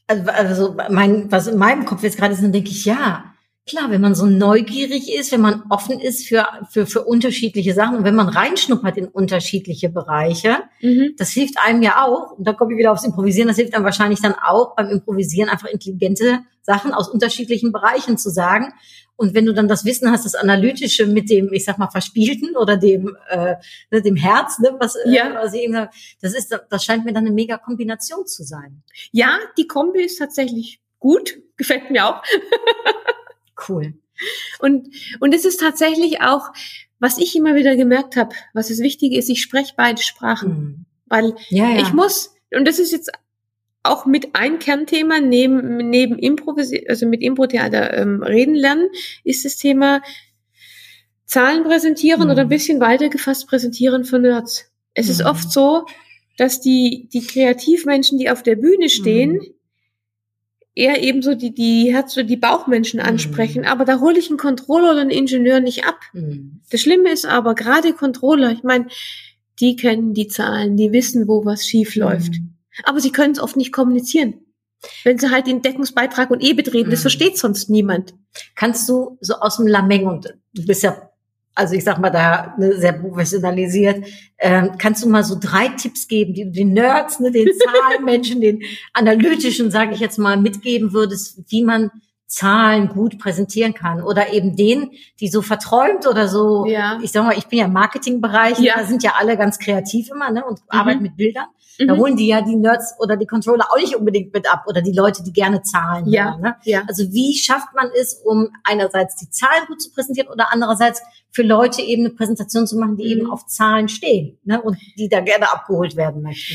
also, also mein, was in meinem Kopf jetzt gerade ist, dann denke ich, ja, Klar, wenn man so neugierig ist, wenn man offen ist für, für, für unterschiedliche Sachen und wenn man reinschnuppert in unterschiedliche Bereiche, mhm. das hilft einem ja auch, und da komme ich wieder aufs Improvisieren, das hilft einem wahrscheinlich dann auch beim Improvisieren einfach intelligente Sachen aus unterschiedlichen Bereichen zu sagen. Und wenn du dann das Wissen hast, das Analytische mit dem, ich sag mal, Verspielten oder dem, äh, ne, dem Herz, ne, was, äh, ja. was ich eben, das ist, das scheint mir dann eine mega Kombination zu sein. Ja, die Kombi ist tatsächlich gut, gefällt mir auch. Cool. Und, und es ist tatsächlich auch, was ich immer wieder gemerkt habe, was das Wichtige ist, ich spreche beide Sprachen. Mhm. Weil ja, ja. ich muss, und das ist jetzt auch mit ein Kernthema neben, neben Improvisi also mit Impro-Theater ähm, reden lernen, ist das Thema Zahlen präsentieren Mhm. oder ein bisschen weiter gefasst präsentieren für Nerds. Es ist Mhm. oft so, dass die, die Kreativmenschen, die auf der Bühne stehen, Mhm. Eher eben so die, die Herz- oder die Bauchmenschen Mhm. ansprechen. Aber da hole ich einen Controller oder einen Ingenieur nicht ab. Mhm. Das Schlimme ist aber, gerade Controller, ich meine, die kennen die Zahlen, die wissen, wo was schief läuft. Mhm. Aber sie können es oft nicht kommunizieren. Wenn sie halt den Deckungsbeitrag und EBIT reden, das Mhm. versteht sonst niemand. Kannst du so aus dem Lameng und du bist ja, also ich sag mal da ne, sehr professionalisiert, ähm, kannst du mal so drei Tipps geben, die du den Nerds, ne, den Zahlenmenschen, den analytischen, sage ich jetzt mal, mitgeben würdest, wie man Zahlen gut präsentieren kann oder eben denen, die so verträumt oder so, Ja. ich sag mal, ich bin ja im Marketingbereich, Ja. da sind ja alle ganz kreativ immer ne, und arbeiten mit Bildern. Da Mhm. holen die ja die Nerds oder die Controller auch nicht unbedingt mit ab oder die Leute, die gerne Zahlen Ja. hören. Ne? Ja. Also wie schafft man es, um einerseits die Zahlen gut zu präsentieren oder andererseits für Leute eben eine Präsentation zu machen, die Mhm. eben auf Zahlen stehen ne? und die da gerne abgeholt werden möchten?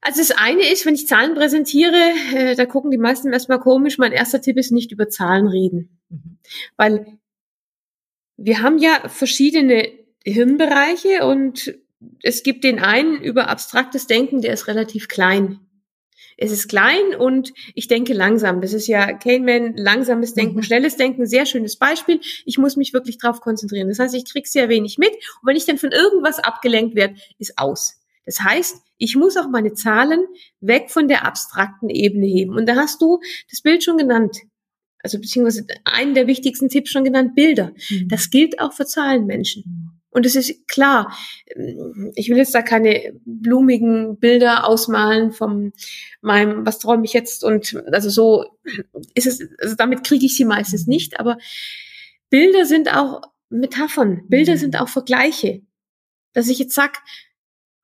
Also das eine ist, wenn ich Zahlen präsentiere, äh, da gucken die meisten erstmal komisch. Mein erster Tipp ist nicht über Zahlen reden. Mhm. Weil wir haben ja verschiedene Hirnbereiche und es gibt den einen über abstraktes Denken, der ist relativ klein. Es ist klein und ich denke langsam. Das ist ja Kahneman, langsames Denken, Mhm. schnelles Denken, sehr schönes Beispiel. Ich muss mich wirklich drauf konzentrieren. Das heißt, ich krieg sehr wenig mit und wenn ich dann von irgendwas abgelenkt werde, ist aus. Das heißt, ich muss auch meine Zahlen weg von der abstrakten Ebene heben. Und da hast du das Bild schon genannt. Also beziehungsweise einen der wichtigsten Tipps schon genannt, Bilder. Das gilt auch für Zahlenmenschen. Und es ist klar, ich will jetzt da keine blumigen Bilder ausmalen vom meinem, was träume ich jetzt und also so ist es, also damit kriege ich sie meistens nicht, aber Bilder sind auch Metaphern, Bilder Mhm. sind auch Vergleiche. Dass ich jetzt sag,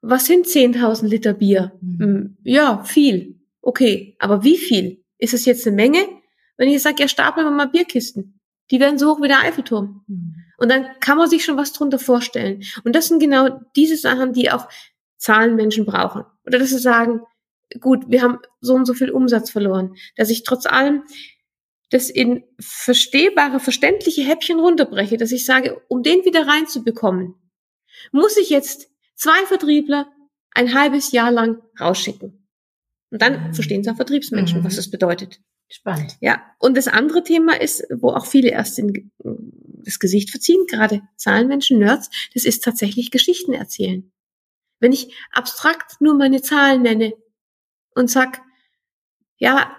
was sind 10.000 Liter Bier? Mhm. Hm, Ja, viel. Okay, aber wie viel? Ist es jetzt eine Menge? Wenn ich jetzt sage, ja, stapeln wir mal Bierkisten. Die werden so hoch wie der Eiffelturm. Mhm. Und dann kann man sich schon was drunter vorstellen. Und das sind genau diese Sachen, die auch Zahlenmenschen brauchen. Oder dass sie sagen, gut, wir haben so und so viel Umsatz verloren, dass ich trotz allem das in verstehbare, verständliche Häppchen runterbreche, dass ich sage, um den wieder reinzubekommen, muss ich jetzt zwei Vertriebler ein halbes Jahr lang rausschicken. Und dann Mhm. verstehen es auch Vertriebsmenschen, Mhm. was das bedeutet. Spannend. Ja, und das andere Thema ist, wo auch viele erst in, das Gesicht verziehen, gerade Zahlenmenschen, Nerds, das ist tatsächlich Geschichten erzählen. Wenn ich abstrakt nur meine Zahlen nenne und sag, ja,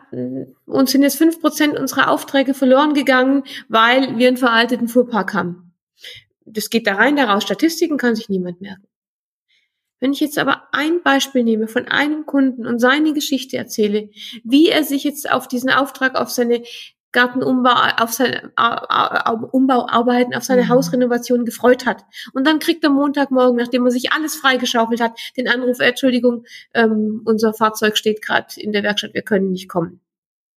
uns sind jetzt fünf Prozent unserer Aufträge verloren gegangen, weil wir einen veralteten Fuhrpark haben. Das geht da rein, daraus Statistiken kann sich niemand merken. Wenn ich jetzt aber ein Beispiel nehme von einem Kunden und seine Geschichte erzähle, wie er sich jetzt auf diesen Auftrag, auf seine Gartenumbau, auf seine Au- Au- Umbauarbeiten, auf seine Mhm. Hausrenovation gefreut hat. Und dann kriegt er Montagmorgen, nachdem er sich alles freigeschaufelt hat, den Anruf, äh, Entschuldigung, ähm, unser Fahrzeug steht gerade in der Werkstatt, wir können nicht kommen.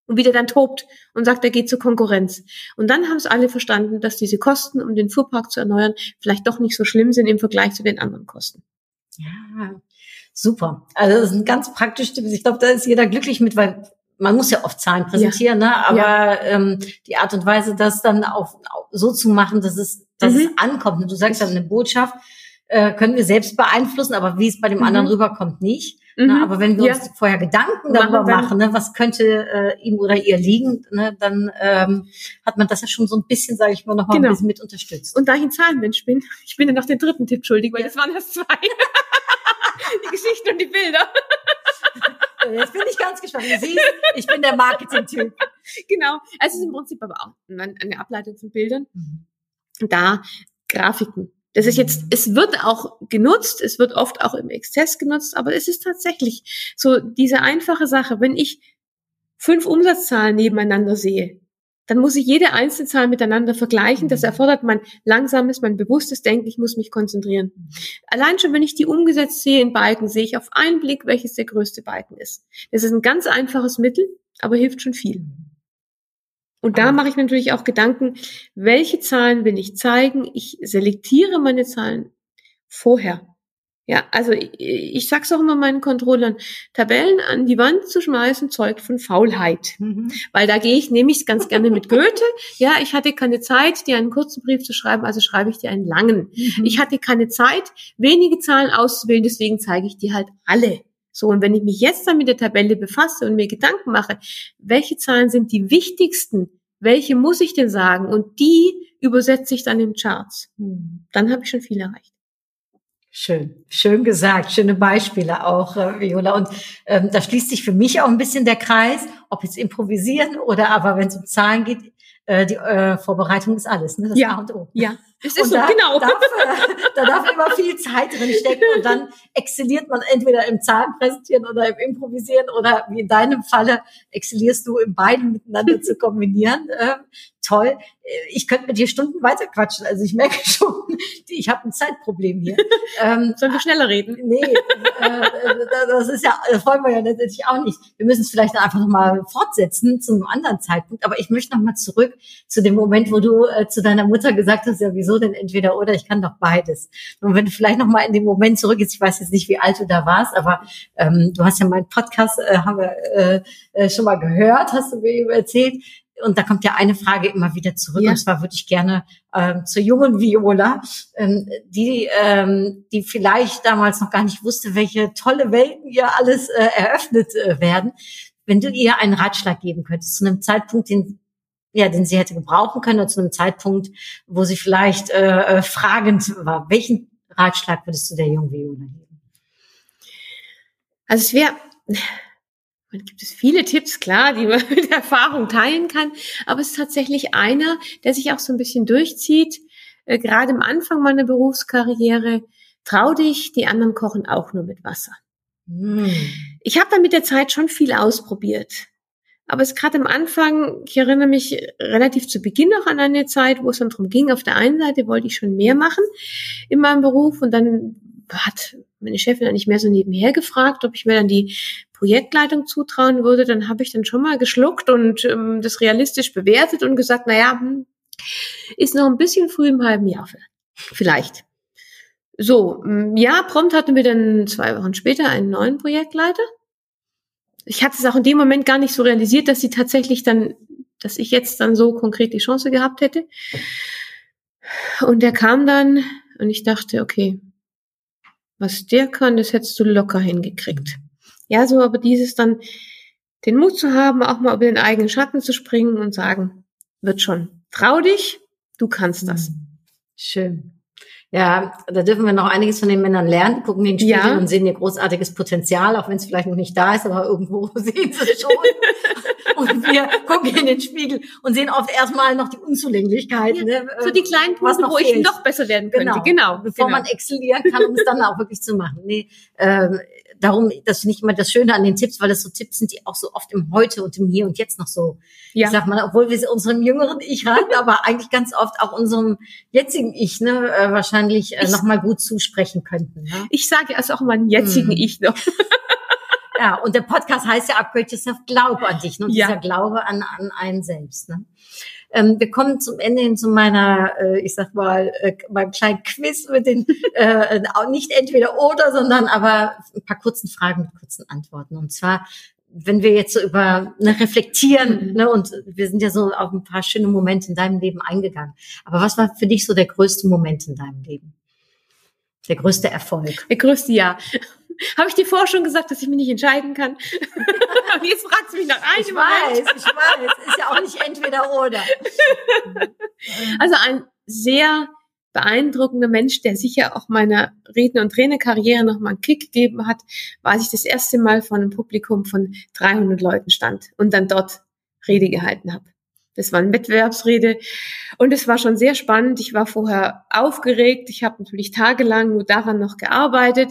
Und wie der dann tobt und sagt, er geht zur Konkurrenz. Und dann haben es alle verstanden, dass diese Kosten, um den Fuhrpark zu erneuern, vielleicht doch nicht so schlimm sind im Vergleich zu den anderen Kosten. Ja, super. Also das ist ein ganz praktisch Tipp. Ich glaube, da ist jeder glücklich mit, weil man muss ja oft Zahlen präsentieren, ne? aber ähm, die Art und Weise, das dann auch, so zu machen, dass es, dass Mhm. es ankommt. Und Du sagst ja, eine Botschaft äh, können wir selbst beeinflussen, aber wie es bei dem Mhm. anderen rüberkommt, nicht. Mhm. Ne? Aber wenn wir Ja. uns vorher Gedanken Machen darüber wir- machen, ne? was könnte äh, ihm oder ihr liegen, ne? dann ähm, hat man das ja schon so ein bisschen, sage ich mal, noch mal Genau. ein bisschen mit unterstützt. Und da ich ein Zahlenmensch bin, ich bin ja noch den dritten Tipp schuldig, weil das waren erst zwei. die Geschichten und die Bilder. Jetzt bin ich ganz gespannt. Du siehst, ich bin der Marketing-Typ. Genau. Es ist im Prinzip aber auch eine Ableitung von Bildern. Mhm. Da Grafiken. Das ist jetzt, es wird auch genutzt, es wird oft auch im Exzess genutzt, aber es ist tatsächlich so diese einfache Sache, wenn ich fünf Umsatzzahlen nebeneinander sehe, dann muss ich jede einzelne Zahl miteinander vergleichen. Das erfordert mein langsames, mein bewusstes Denken. Ich muss mich konzentrieren. Allein schon, wenn ich die umgesetzt sehe in Balken, sehe ich auf einen Blick, welches der größte Balken ist. Das ist ein ganz einfaches Mittel, aber hilft schon viel. Und da mache ich natürlich auch Gedanken, welche Zahlen will ich zeigen? Ich selektiere meine Zahlen vorher. Ja, also ich, ich sag's auch immer meinen Controllern, Tabellen an die Wand zu schmeißen, zeugt von Faulheit. Mhm. Weil da gehe ich nämlich ganz gerne mit Goethe. Ja, ich hatte keine Zeit, dir einen kurzen Brief zu schreiben, also schreibe ich dir einen langen. Mhm. Ich hatte keine Zeit, wenige Zahlen auszuwählen, deswegen zeige ich dir halt alle. So, und wenn ich mich jetzt dann mit der Tabelle befasse und mir Gedanken mache, welche Zahlen sind die wichtigsten, welche muss ich denn sagen, und die übersetze ich dann in Charts, Mhm. dann habe ich schon viel erreicht. Schön, schön gesagt, schöne Beispiele auch, äh, Viola. Und ähm, da schließt sich für mich auch ein bisschen der Kreis, ob jetzt improvisieren oder aber wenn es um Zahlen geht, äh, die äh, Vorbereitung ist alles, ne? Das Ja. A und O. Ja, es Und ist so, da, genau. Darf, äh, da darf immer viel Zeit drin stecken und dann exzelliert man entweder im Zahlenpräsentieren oder im Improvisieren oder wie in deinem Falle exzellierst du in beiden miteinander zu kombinieren. Ähm, toll. Äh, Ich könnte mit dir Stunden weiter quatschen. Also ich merke schon, ich habe ein Zeitproblem hier. Ähm, Sollen wir schneller reden? Nee, äh, das ist ja, das wollen wir ja letztendlich auch nicht. Wir müssen es vielleicht dann einfach nochmal fortsetzen zu einem anderen Zeitpunkt. Aber ich möchte nochmal zurück zu dem Moment, wo du äh, zu deiner Mutter gesagt hast, ja, wieso denn entweder oder, ich kann doch beides. Und wenn du vielleicht nochmal in den Moment zurück ist, ich weiß jetzt nicht, wie alt du da warst, aber ähm, du hast ja meinen Podcast, äh, haben wir äh, äh, schon mal gehört, hast du mir eben erzählt. Und da kommt ja eine Frage immer wieder zurück. Ja. Und zwar würde ich gerne ähm, zur jungen Viola, ähm, die, ähm, die vielleicht damals noch gar nicht wusste, welche tolle Welten ihr alles äh, eröffnet äh, werden. Wenn du ihr einen Ratschlag geben könntest, zu einem Zeitpunkt, den, ja, den sie hätte gebrauchen können, oder zu einem Zeitpunkt, wo sie vielleicht äh, äh, fragend war, welchen Ratschlag würdest du der jungen Viola geben? Also es wäre, man gibt es viele Tipps, klar, die man mit Erfahrung teilen kann, aber es ist tatsächlich einer, der sich auch so ein bisschen durchzieht. Äh, gerade am Anfang meiner Berufskarriere, trau dich, die anderen kochen auch nur mit Wasser. Hm. Ich habe dann mit der Zeit schon viel ausprobiert. Aber es gerade am Anfang, ich erinnere mich relativ zu Beginn noch an eine Zeit, wo es dann darum ging, auf der einen Seite wollte ich schon mehr machen in meinem Beruf und dann hat meine Chefin eigentlich mehr so nebenher gefragt, ob ich mir dann die Projektleitung zutrauen würde. Dann habe ich dann schon mal geschluckt und ähm, das realistisch bewertet und gesagt, naja, hm, ist noch ein bisschen früh im halben Jahr vielleicht. So, mm, ja, prompt hatten wir dann zwei Wochen später einen neuen Projektleiter. Ich hatte es auch in dem Moment gar nicht so realisiert, dass sie tatsächlich dann, dass ich jetzt dann so konkret die Chance gehabt hätte. Und der kam dann und ich dachte, okay, was der kann, das hättest du locker hingekriegt. Ja, so aber dieses dann, den Mut zu haben, auch mal über den eigenen Schatten zu springen und sagen, wird schon. Trau dich, du kannst das. Schön. Ja, da dürfen wir noch einiges von den Männern lernen. Gucken den Spiegel Ja. und sehen ihr großartiges Potenzial, auch wenn es vielleicht noch nicht da ist, aber irgendwo sehen sie es schon. und wir gucken in den Spiegel und sehen oft erstmal noch die Unzulänglichkeiten. ne? So die kleinen Was Punkte, wo ich fehlt. noch besser werden könnte. Genau, Genau. bevor genau. man exzellieren kann, um es dann auch wirklich zu machen. Nee, ähm, darum, das finde ich immer das Schöne an den Tipps, weil das so Tipps sind, die auch so oft im Heute und im Hier und Jetzt noch so, ja. ich sag mal, obwohl wir sie unserem jüngeren Ich raten, aber eigentlich ganz oft auch unserem jetzigen Ich, ne, äh, wahrscheinlich äh, Ich- nochmal gut zusprechen könnten. Ne? ich sage also auch meinen jetzigen Hm. Ich noch. Ja, und der Podcast heißt ja Upgrade Yourself, Glaube an dich, ne? Und Ja. dieser Glaube an, an einen selbst, ne? Ähm, wir kommen zum Ende hin zu meiner, äh, ich sag mal, äh, meinem kleinen Quiz mit den, äh, auch nicht entweder oder, sondern aber ein paar kurzen Fragen mit kurzen Antworten. Und zwar, wenn wir jetzt so über ne, reflektieren, Mhm. ne, und wir sind ja so auf ein paar schöne Momente in deinem Leben eingegangen. Aber was war für dich so der größte Moment in deinem Leben? Der größte Erfolg? Der größte Ja. Habe ich dir vorher schon gesagt, dass ich mich nicht entscheiden kann? Und jetzt fragst du mich nach einem Ich weiß, ich weiß. Ist ja auch nicht entweder oder. Also ein sehr beeindruckender Mensch, der sicher auch meiner Redner- und Trainerkarriere nochmal einen Kick gegeben hat, war, als ich das erste Mal vor einem Publikum von 300 Leuten stand und dann dort Rede gehalten habe. Das war eine Wettbewerbsrede und es war schon sehr spannend. Ich war vorher aufgeregt. Ich habe natürlich tagelang nur daran noch gearbeitet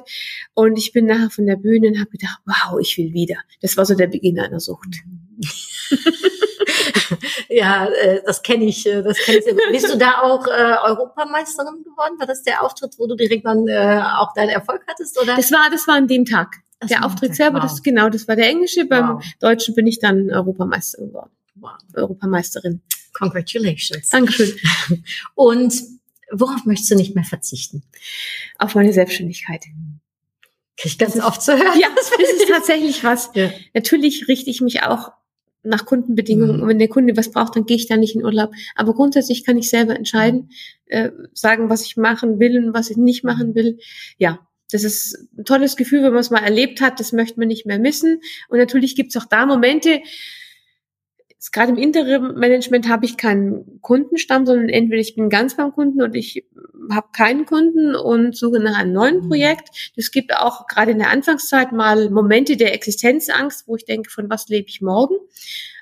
und ich bin nachher von der Bühne und habe gedacht, wow, ich will wieder. Das war so der Beginn einer Sucht. Ja, äh, das kenne ich, äh, das kenne ich. sehr. Bist du da auch äh, Europameisterin geworden? War das der Auftritt, wo du direkt dann äh, auch deinen Erfolg hattest, oder? Das war, das war an dem Tag. So, Der Auftritt selber, Wow. das genau, das war der englische. Beim Wow. Deutschen bin ich dann Europameister geworden. Wow. Europameisterin. Congratulations. Dankeschön. Und worauf möchtest du nicht mehr verzichten? Auf meine Selbstständigkeit. Krieg ich ganz oft zu hören. Ja, das ist tatsächlich was. Ja. Natürlich richte ich mich auch nach Kundenbedingungen. Mhm. Und wenn der Kunde was braucht, dann gehe ich da nicht in Urlaub. Aber grundsätzlich kann ich selber entscheiden, äh, sagen, was ich machen will und was ich nicht machen will. Ja, das ist ein tolles Gefühl, wenn man es mal erlebt hat. Das möchte man nicht mehr missen. Und natürlich gibt es auch da Momente, gerade im Interim-Management habe ich keinen Kundenstamm, sondern entweder ich bin ganz beim Kunden und ich habe keinen Kunden und suche nach einem neuen Mhm. Projekt. Es gibt auch gerade in der Anfangszeit mal Momente der Existenzangst, wo ich denke, von was lebe ich morgen?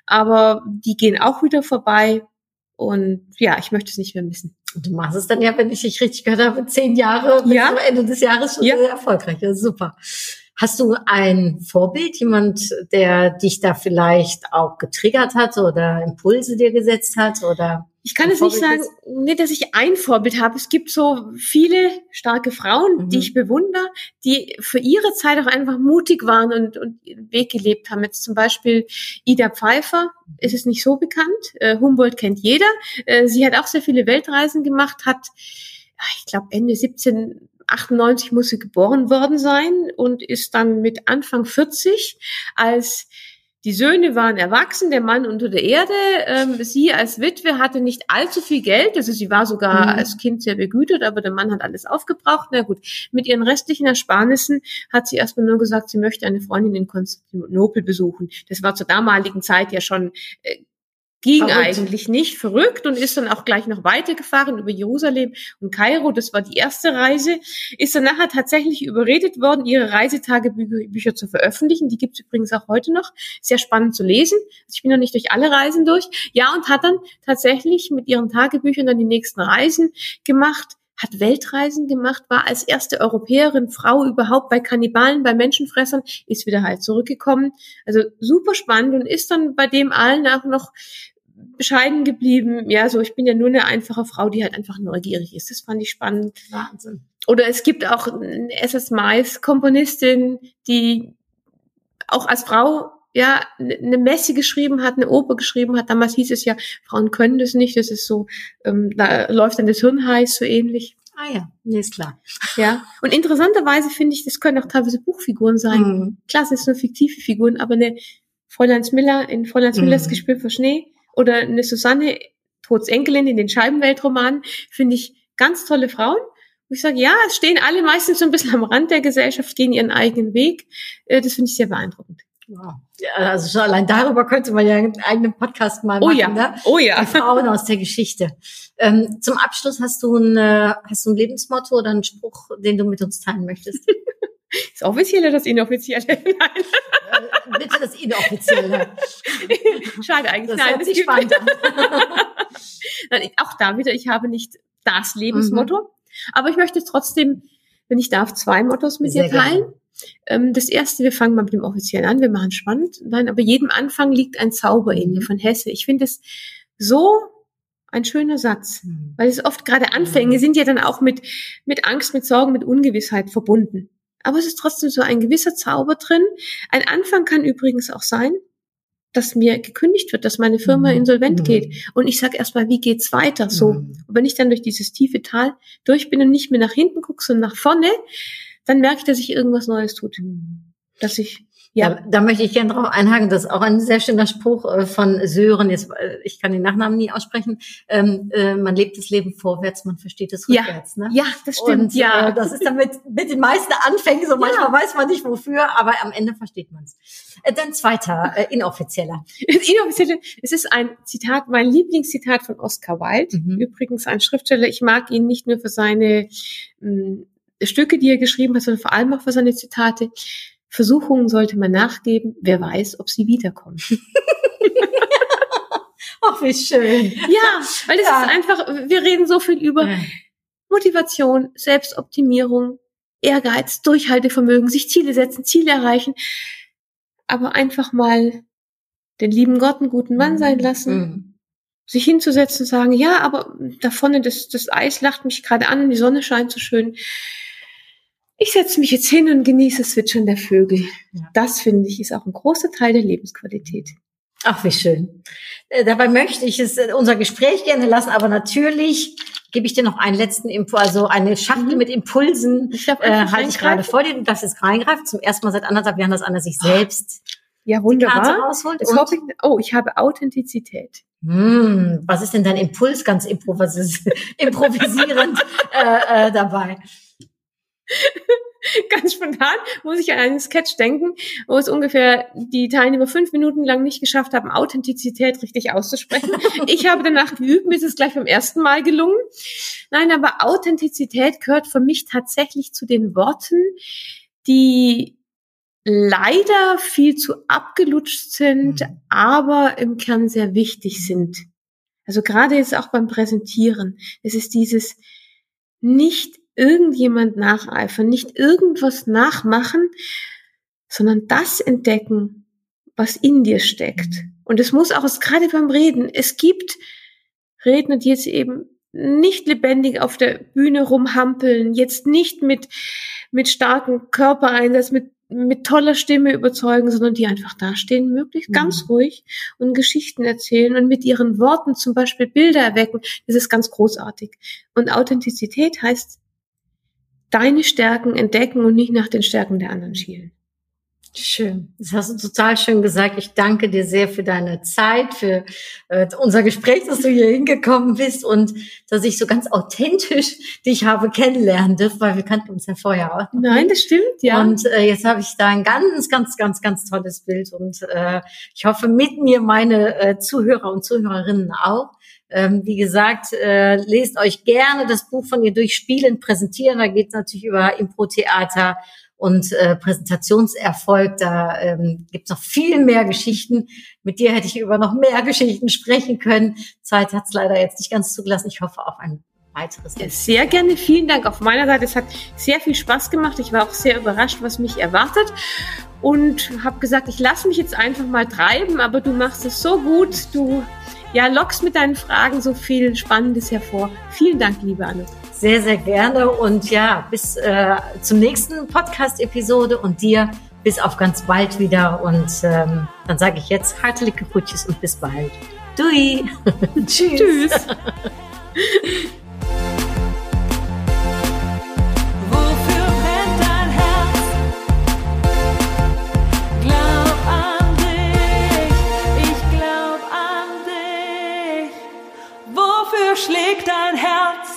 Aber die gehen auch wieder vorbei. Und ja, ich möchte es nicht mehr missen. Und du machst es dann ja, wenn ich dich richtig gehört habe, zehn Jahre bis Ja. zum Ende des Jahres schon Ja. sehr erfolgreich. Ja, super. Hast du ein Vorbild, jemand, der dich da vielleicht auch getriggert hat oder Impulse dir gesetzt hat oder? Ich kann es nicht sagen, nicht, dass ich ein Vorbild habe. Es gibt so viele starke Frauen, Mhm. die ich bewundere, die für ihre Zeit auch einfach mutig waren und, und ihren Weg gelebt haben. Jetzt zum Beispiel Ida Pfeiffer ist es nicht so bekannt. Äh, Humboldt kennt jeder. Äh, sie hat auch sehr viele Weltreisen gemacht, hat, ja, ich glaube, Ende 1798 muss sie geboren worden sein und ist dann mit Anfang 40 als die Söhne waren erwachsen, der Mann unter der Erde. Ähm, sie als Witwe hatte nicht allzu viel Geld, also sie war sogar Mhm. als Kind sehr begütert, aber der Mann hat alles aufgebraucht. Na gut, mit ihren restlichen Ersparnissen hat sie erstmal nur gesagt, sie möchte eine Freundin in Konstantinopel besuchen. Das war zur damaligen Zeit ja schon äh, ging Verrückt. eigentlich nicht verrückt und ist dann auch gleich noch weitergefahren über Jerusalem und Kairo. Das war die erste Reise. Ist dann nachher tatsächlich überredet worden, ihre Reisetagebücher zu veröffentlichen. Die gibt's übrigens auch heute noch. Sehr spannend zu lesen. Also ich bin noch nicht durch alle Reisen durch. Ja, und hat dann tatsächlich mit ihren Tagebüchern dann die nächsten Reisen gemacht hat Weltreisen gemacht, war als erste Europäerin, Frau überhaupt bei Kannibalen, bei Menschenfressern, ist wieder halt zurückgekommen. Also super spannend und ist dann bei dem allen auch noch bescheiden geblieben. Ja, so ich bin ja nur eine einfache Frau, die halt einfach neugierig ist. Das fand ich spannend. Wahnsinn. Oder es gibt auch eine SS Mais Komponistin, die auch als Frau ja eine Messe geschrieben hat, eine Oper geschrieben hat. Damals hieß es ja, Frauen können das nicht. Das ist so, ähm, da läuft dann das Hirn heiß, so ähnlich. Ah ja, nee, ist klar. Ja. Und interessanterweise finde ich, das können auch teilweise Buchfiguren sein. Mhm. Klar, es sind nur fiktive Figuren, aber eine Fräuleins Miller in Fräuleins Mhm. Millers Gespür für Schnee oder eine Susanne Tods Enkelin in den Scheibenweltromanen finde ich ganz tolle Frauen. Wo ich sage, ja, es stehen alle meistens so ein bisschen am Rand der Gesellschaft, gehen ihren eigenen Weg. Äh, Das finde ich sehr beeindruckend. Wow. Ja, also schon allein darüber könnte man ja einen eigenen Podcast mal Oh machen. ja, Ne? oh Die ja. Frauen aus der Geschichte. Ähm, zum Abschluss hast du ein, äh, hast du ein Lebensmotto oder einen Spruch, den du mit uns teilen möchtest? Das Offizielle, das Inoffizielle. Nein, Äh, Bitte das Inoffizielle. schade eigentlich. Das Nein, hört sich spannend an. Nein, auch da wieder, ich habe nicht das Lebensmotto, aber ich möchte trotzdem, wenn ich darf, zwei Mottos mit Sehr dir teilen. Ähm, das erste, wir fangen mal mit dem offiziellen an, wir machen spannend. Nein, aber jedem Anfang liegt ein Zauber in Mhm. dir von Hesse. Ich finde es so ein schöner Satz, Hm. weil es oft gerade Anfänge sind ja dann auch mit, mit Angst, mit Sorgen, mit Ungewissheit verbunden. Aber es ist trotzdem so ein gewisser Zauber drin. Ein Anfang kann übrigens auch sein, dass mir gekündigt wird, dass meine Firma Mhm. insolvent Mhm. geht. Und ich sage erstmal, wie geht's weiter? So. Mhm. Und wenn ich dann durch dieses tiefe Tal durch bin und nicht mehr nach hinten gucke, sondern nach vorne, dann merke ich, dass sich irgendwas Neues tut. Dass ich, ja, Da, da möchte ich gerne drauf einhaken. Das ist auch ein sehr schöner Spruch äh, von Sören. Jetzt, äh, ich kann den Nachnamen nie aussprechen. Ähm, äh, man lebt das Leben vorwärts, man versteht es Ja. rückwärts. Ne? ja, das stimmt, Und ja. äh, das ist damit mit den meisten Anfängen so. Manchmal weiß man nicht wofür, aber am Ende versteht man es. Äh, dann zweiter, äh, inoffizieller. Das Inoffizielle, es ist ein Zitat, mein Lieblingszitat von Oscar Wilde. Mhm. Übrigens ein Schriftsteller. Ich mag ihn nicht nur für seine mh, Stücke, die er geschrieben hat, sondern vor allem auch für seine Zitate. Versuchungen sollte man nachgeben. Wer weiß, ob sie wiederkommen. Ach, wie schön. Ja, weil das Ja. ist einfach, wir reden so viel über Motivation, Selbstoptimierung, Ehrgeiz, Durchhaltevermögen, sich Ziele setzen, Ziele erreichen, aber einfach mal den lieben Gott einen guten Mann sein lassen, Mhm. sich hinzusetzen und sagen, ja, aber da vorne das, das Eis lacht mich gerade an die Sonne scheint so schön. Ich setze mich jetzt hin und genieße das Zwitschern der Vögel. Ja. Das finde ich ist auch ein großer Teil der Lebensqualität. Ach, wie schön. Äh, dabei möchte ich es äh, unser Gespräch gerne lassen, aber natürlich gebe ich dir noch einen letzten Info, also eine Schachtel Mhm. mit Impulsen Ich äh, halte ich gerade vor dir. Du darfst jetzt reingreifen. Zum ersten Mal seit anderthalb Jahren, dass Anna sich selbst Ja, die Karte wunderbar. rausholt. Ich, oh, ich habe Authentizität. hm, was ist denn dein Impuls ganz improvis improvisierend äh, äh, dabei? Ganz spontan muss ich an einen Sketch denken, wo es ungefähr die Teilnehmer fünf Minuten lang nicht geschafft haben, Authentizität richtig auszusprechen. Ich habe danach geübt, mir ist es gleich beim ersten Mal gelungen. Nein, aber Authentizität gehört für mich tatsächlich zu den Worten, die leider viel zu abgelutscht sind, Mhm. aber im Kern sehr wichtig sind. Also gerade jetzt auch beim Präsentieren. Es ist dieses nicht irgendjemand nacheifern, nicht irgendwas nachmachen, sondern das entdecken, was in dir steckt. Und es muss auch, gerade beim Reden, es gibt Redner, die jetzt eben nicht lebendig auf der Bühne rumhampeln, jetzt nicht mit, mit starkem Körpereinsatz, mit, mit toller Stimme überzeugen, sondern die einfach dastehen, möglichst Mhm. ganz ruhig und Geschichten erzählen und mit ihren Worten zum Beispiel Bilder erwecken. Das ist ganz großartig. Und Authentizität heißt, deine Stärken entdecken und nicht nach den Stärken der anderen schielen. Schön. Das hast du total schön gesagt. Ich danke dir sehr für deine Zeit, für äh, unser Gespräch, dass du hier hingekommen bist und dass ich so ganz authentisch dich habe kennenlernen dürfen, weil wir kannten uns ja vorher auch. Nein, das stimmt, ja. Und äh, jetzt habe ich da ein ganz, ganz, ganz, ganz tolles Bild und äh, ich hoffe mit mir meine äh, Zuhörer und Zuhörerinnen auch. Ähm, wie gesagt, äh, lest euch gerne das Buch von ihr durch Spielen, Präsentieren. Da geht es natürlich über Impro-Theater und äh, Präsentationserfolg. Da ähm, gibt es noch viel mehr Geschichten. Mit dir hätte ich über noch mehr Geschichten sprechen können. Zeit hat es leider jetzt nicht ganz zugelassen. Ich hoffe auf ein weiteres. Ja, sehr gerne. Vielen Dank auf meiner Seite. Es hat sehr viel Spaß gemacht. Ich war auch sehr überrascht, was mich erwartet. Und habe gesagt, ich lasse mich jetzt einfach mal treiben, aber du machst es so gut. Du ja, lockst mit deinen Fragen so viel Spannendes hervor. Vielen Dank, liebe Anne. Sehr, sehr gerne. Und ja, bis äh, zum nächsten Podcast-Episode und dir bis auf ganz bald wieder. Und ähm, dann sage ich jetzt hartliche Grüße und bis bald. Dui. Tschüss. Tschüss. schlägt dein Herz?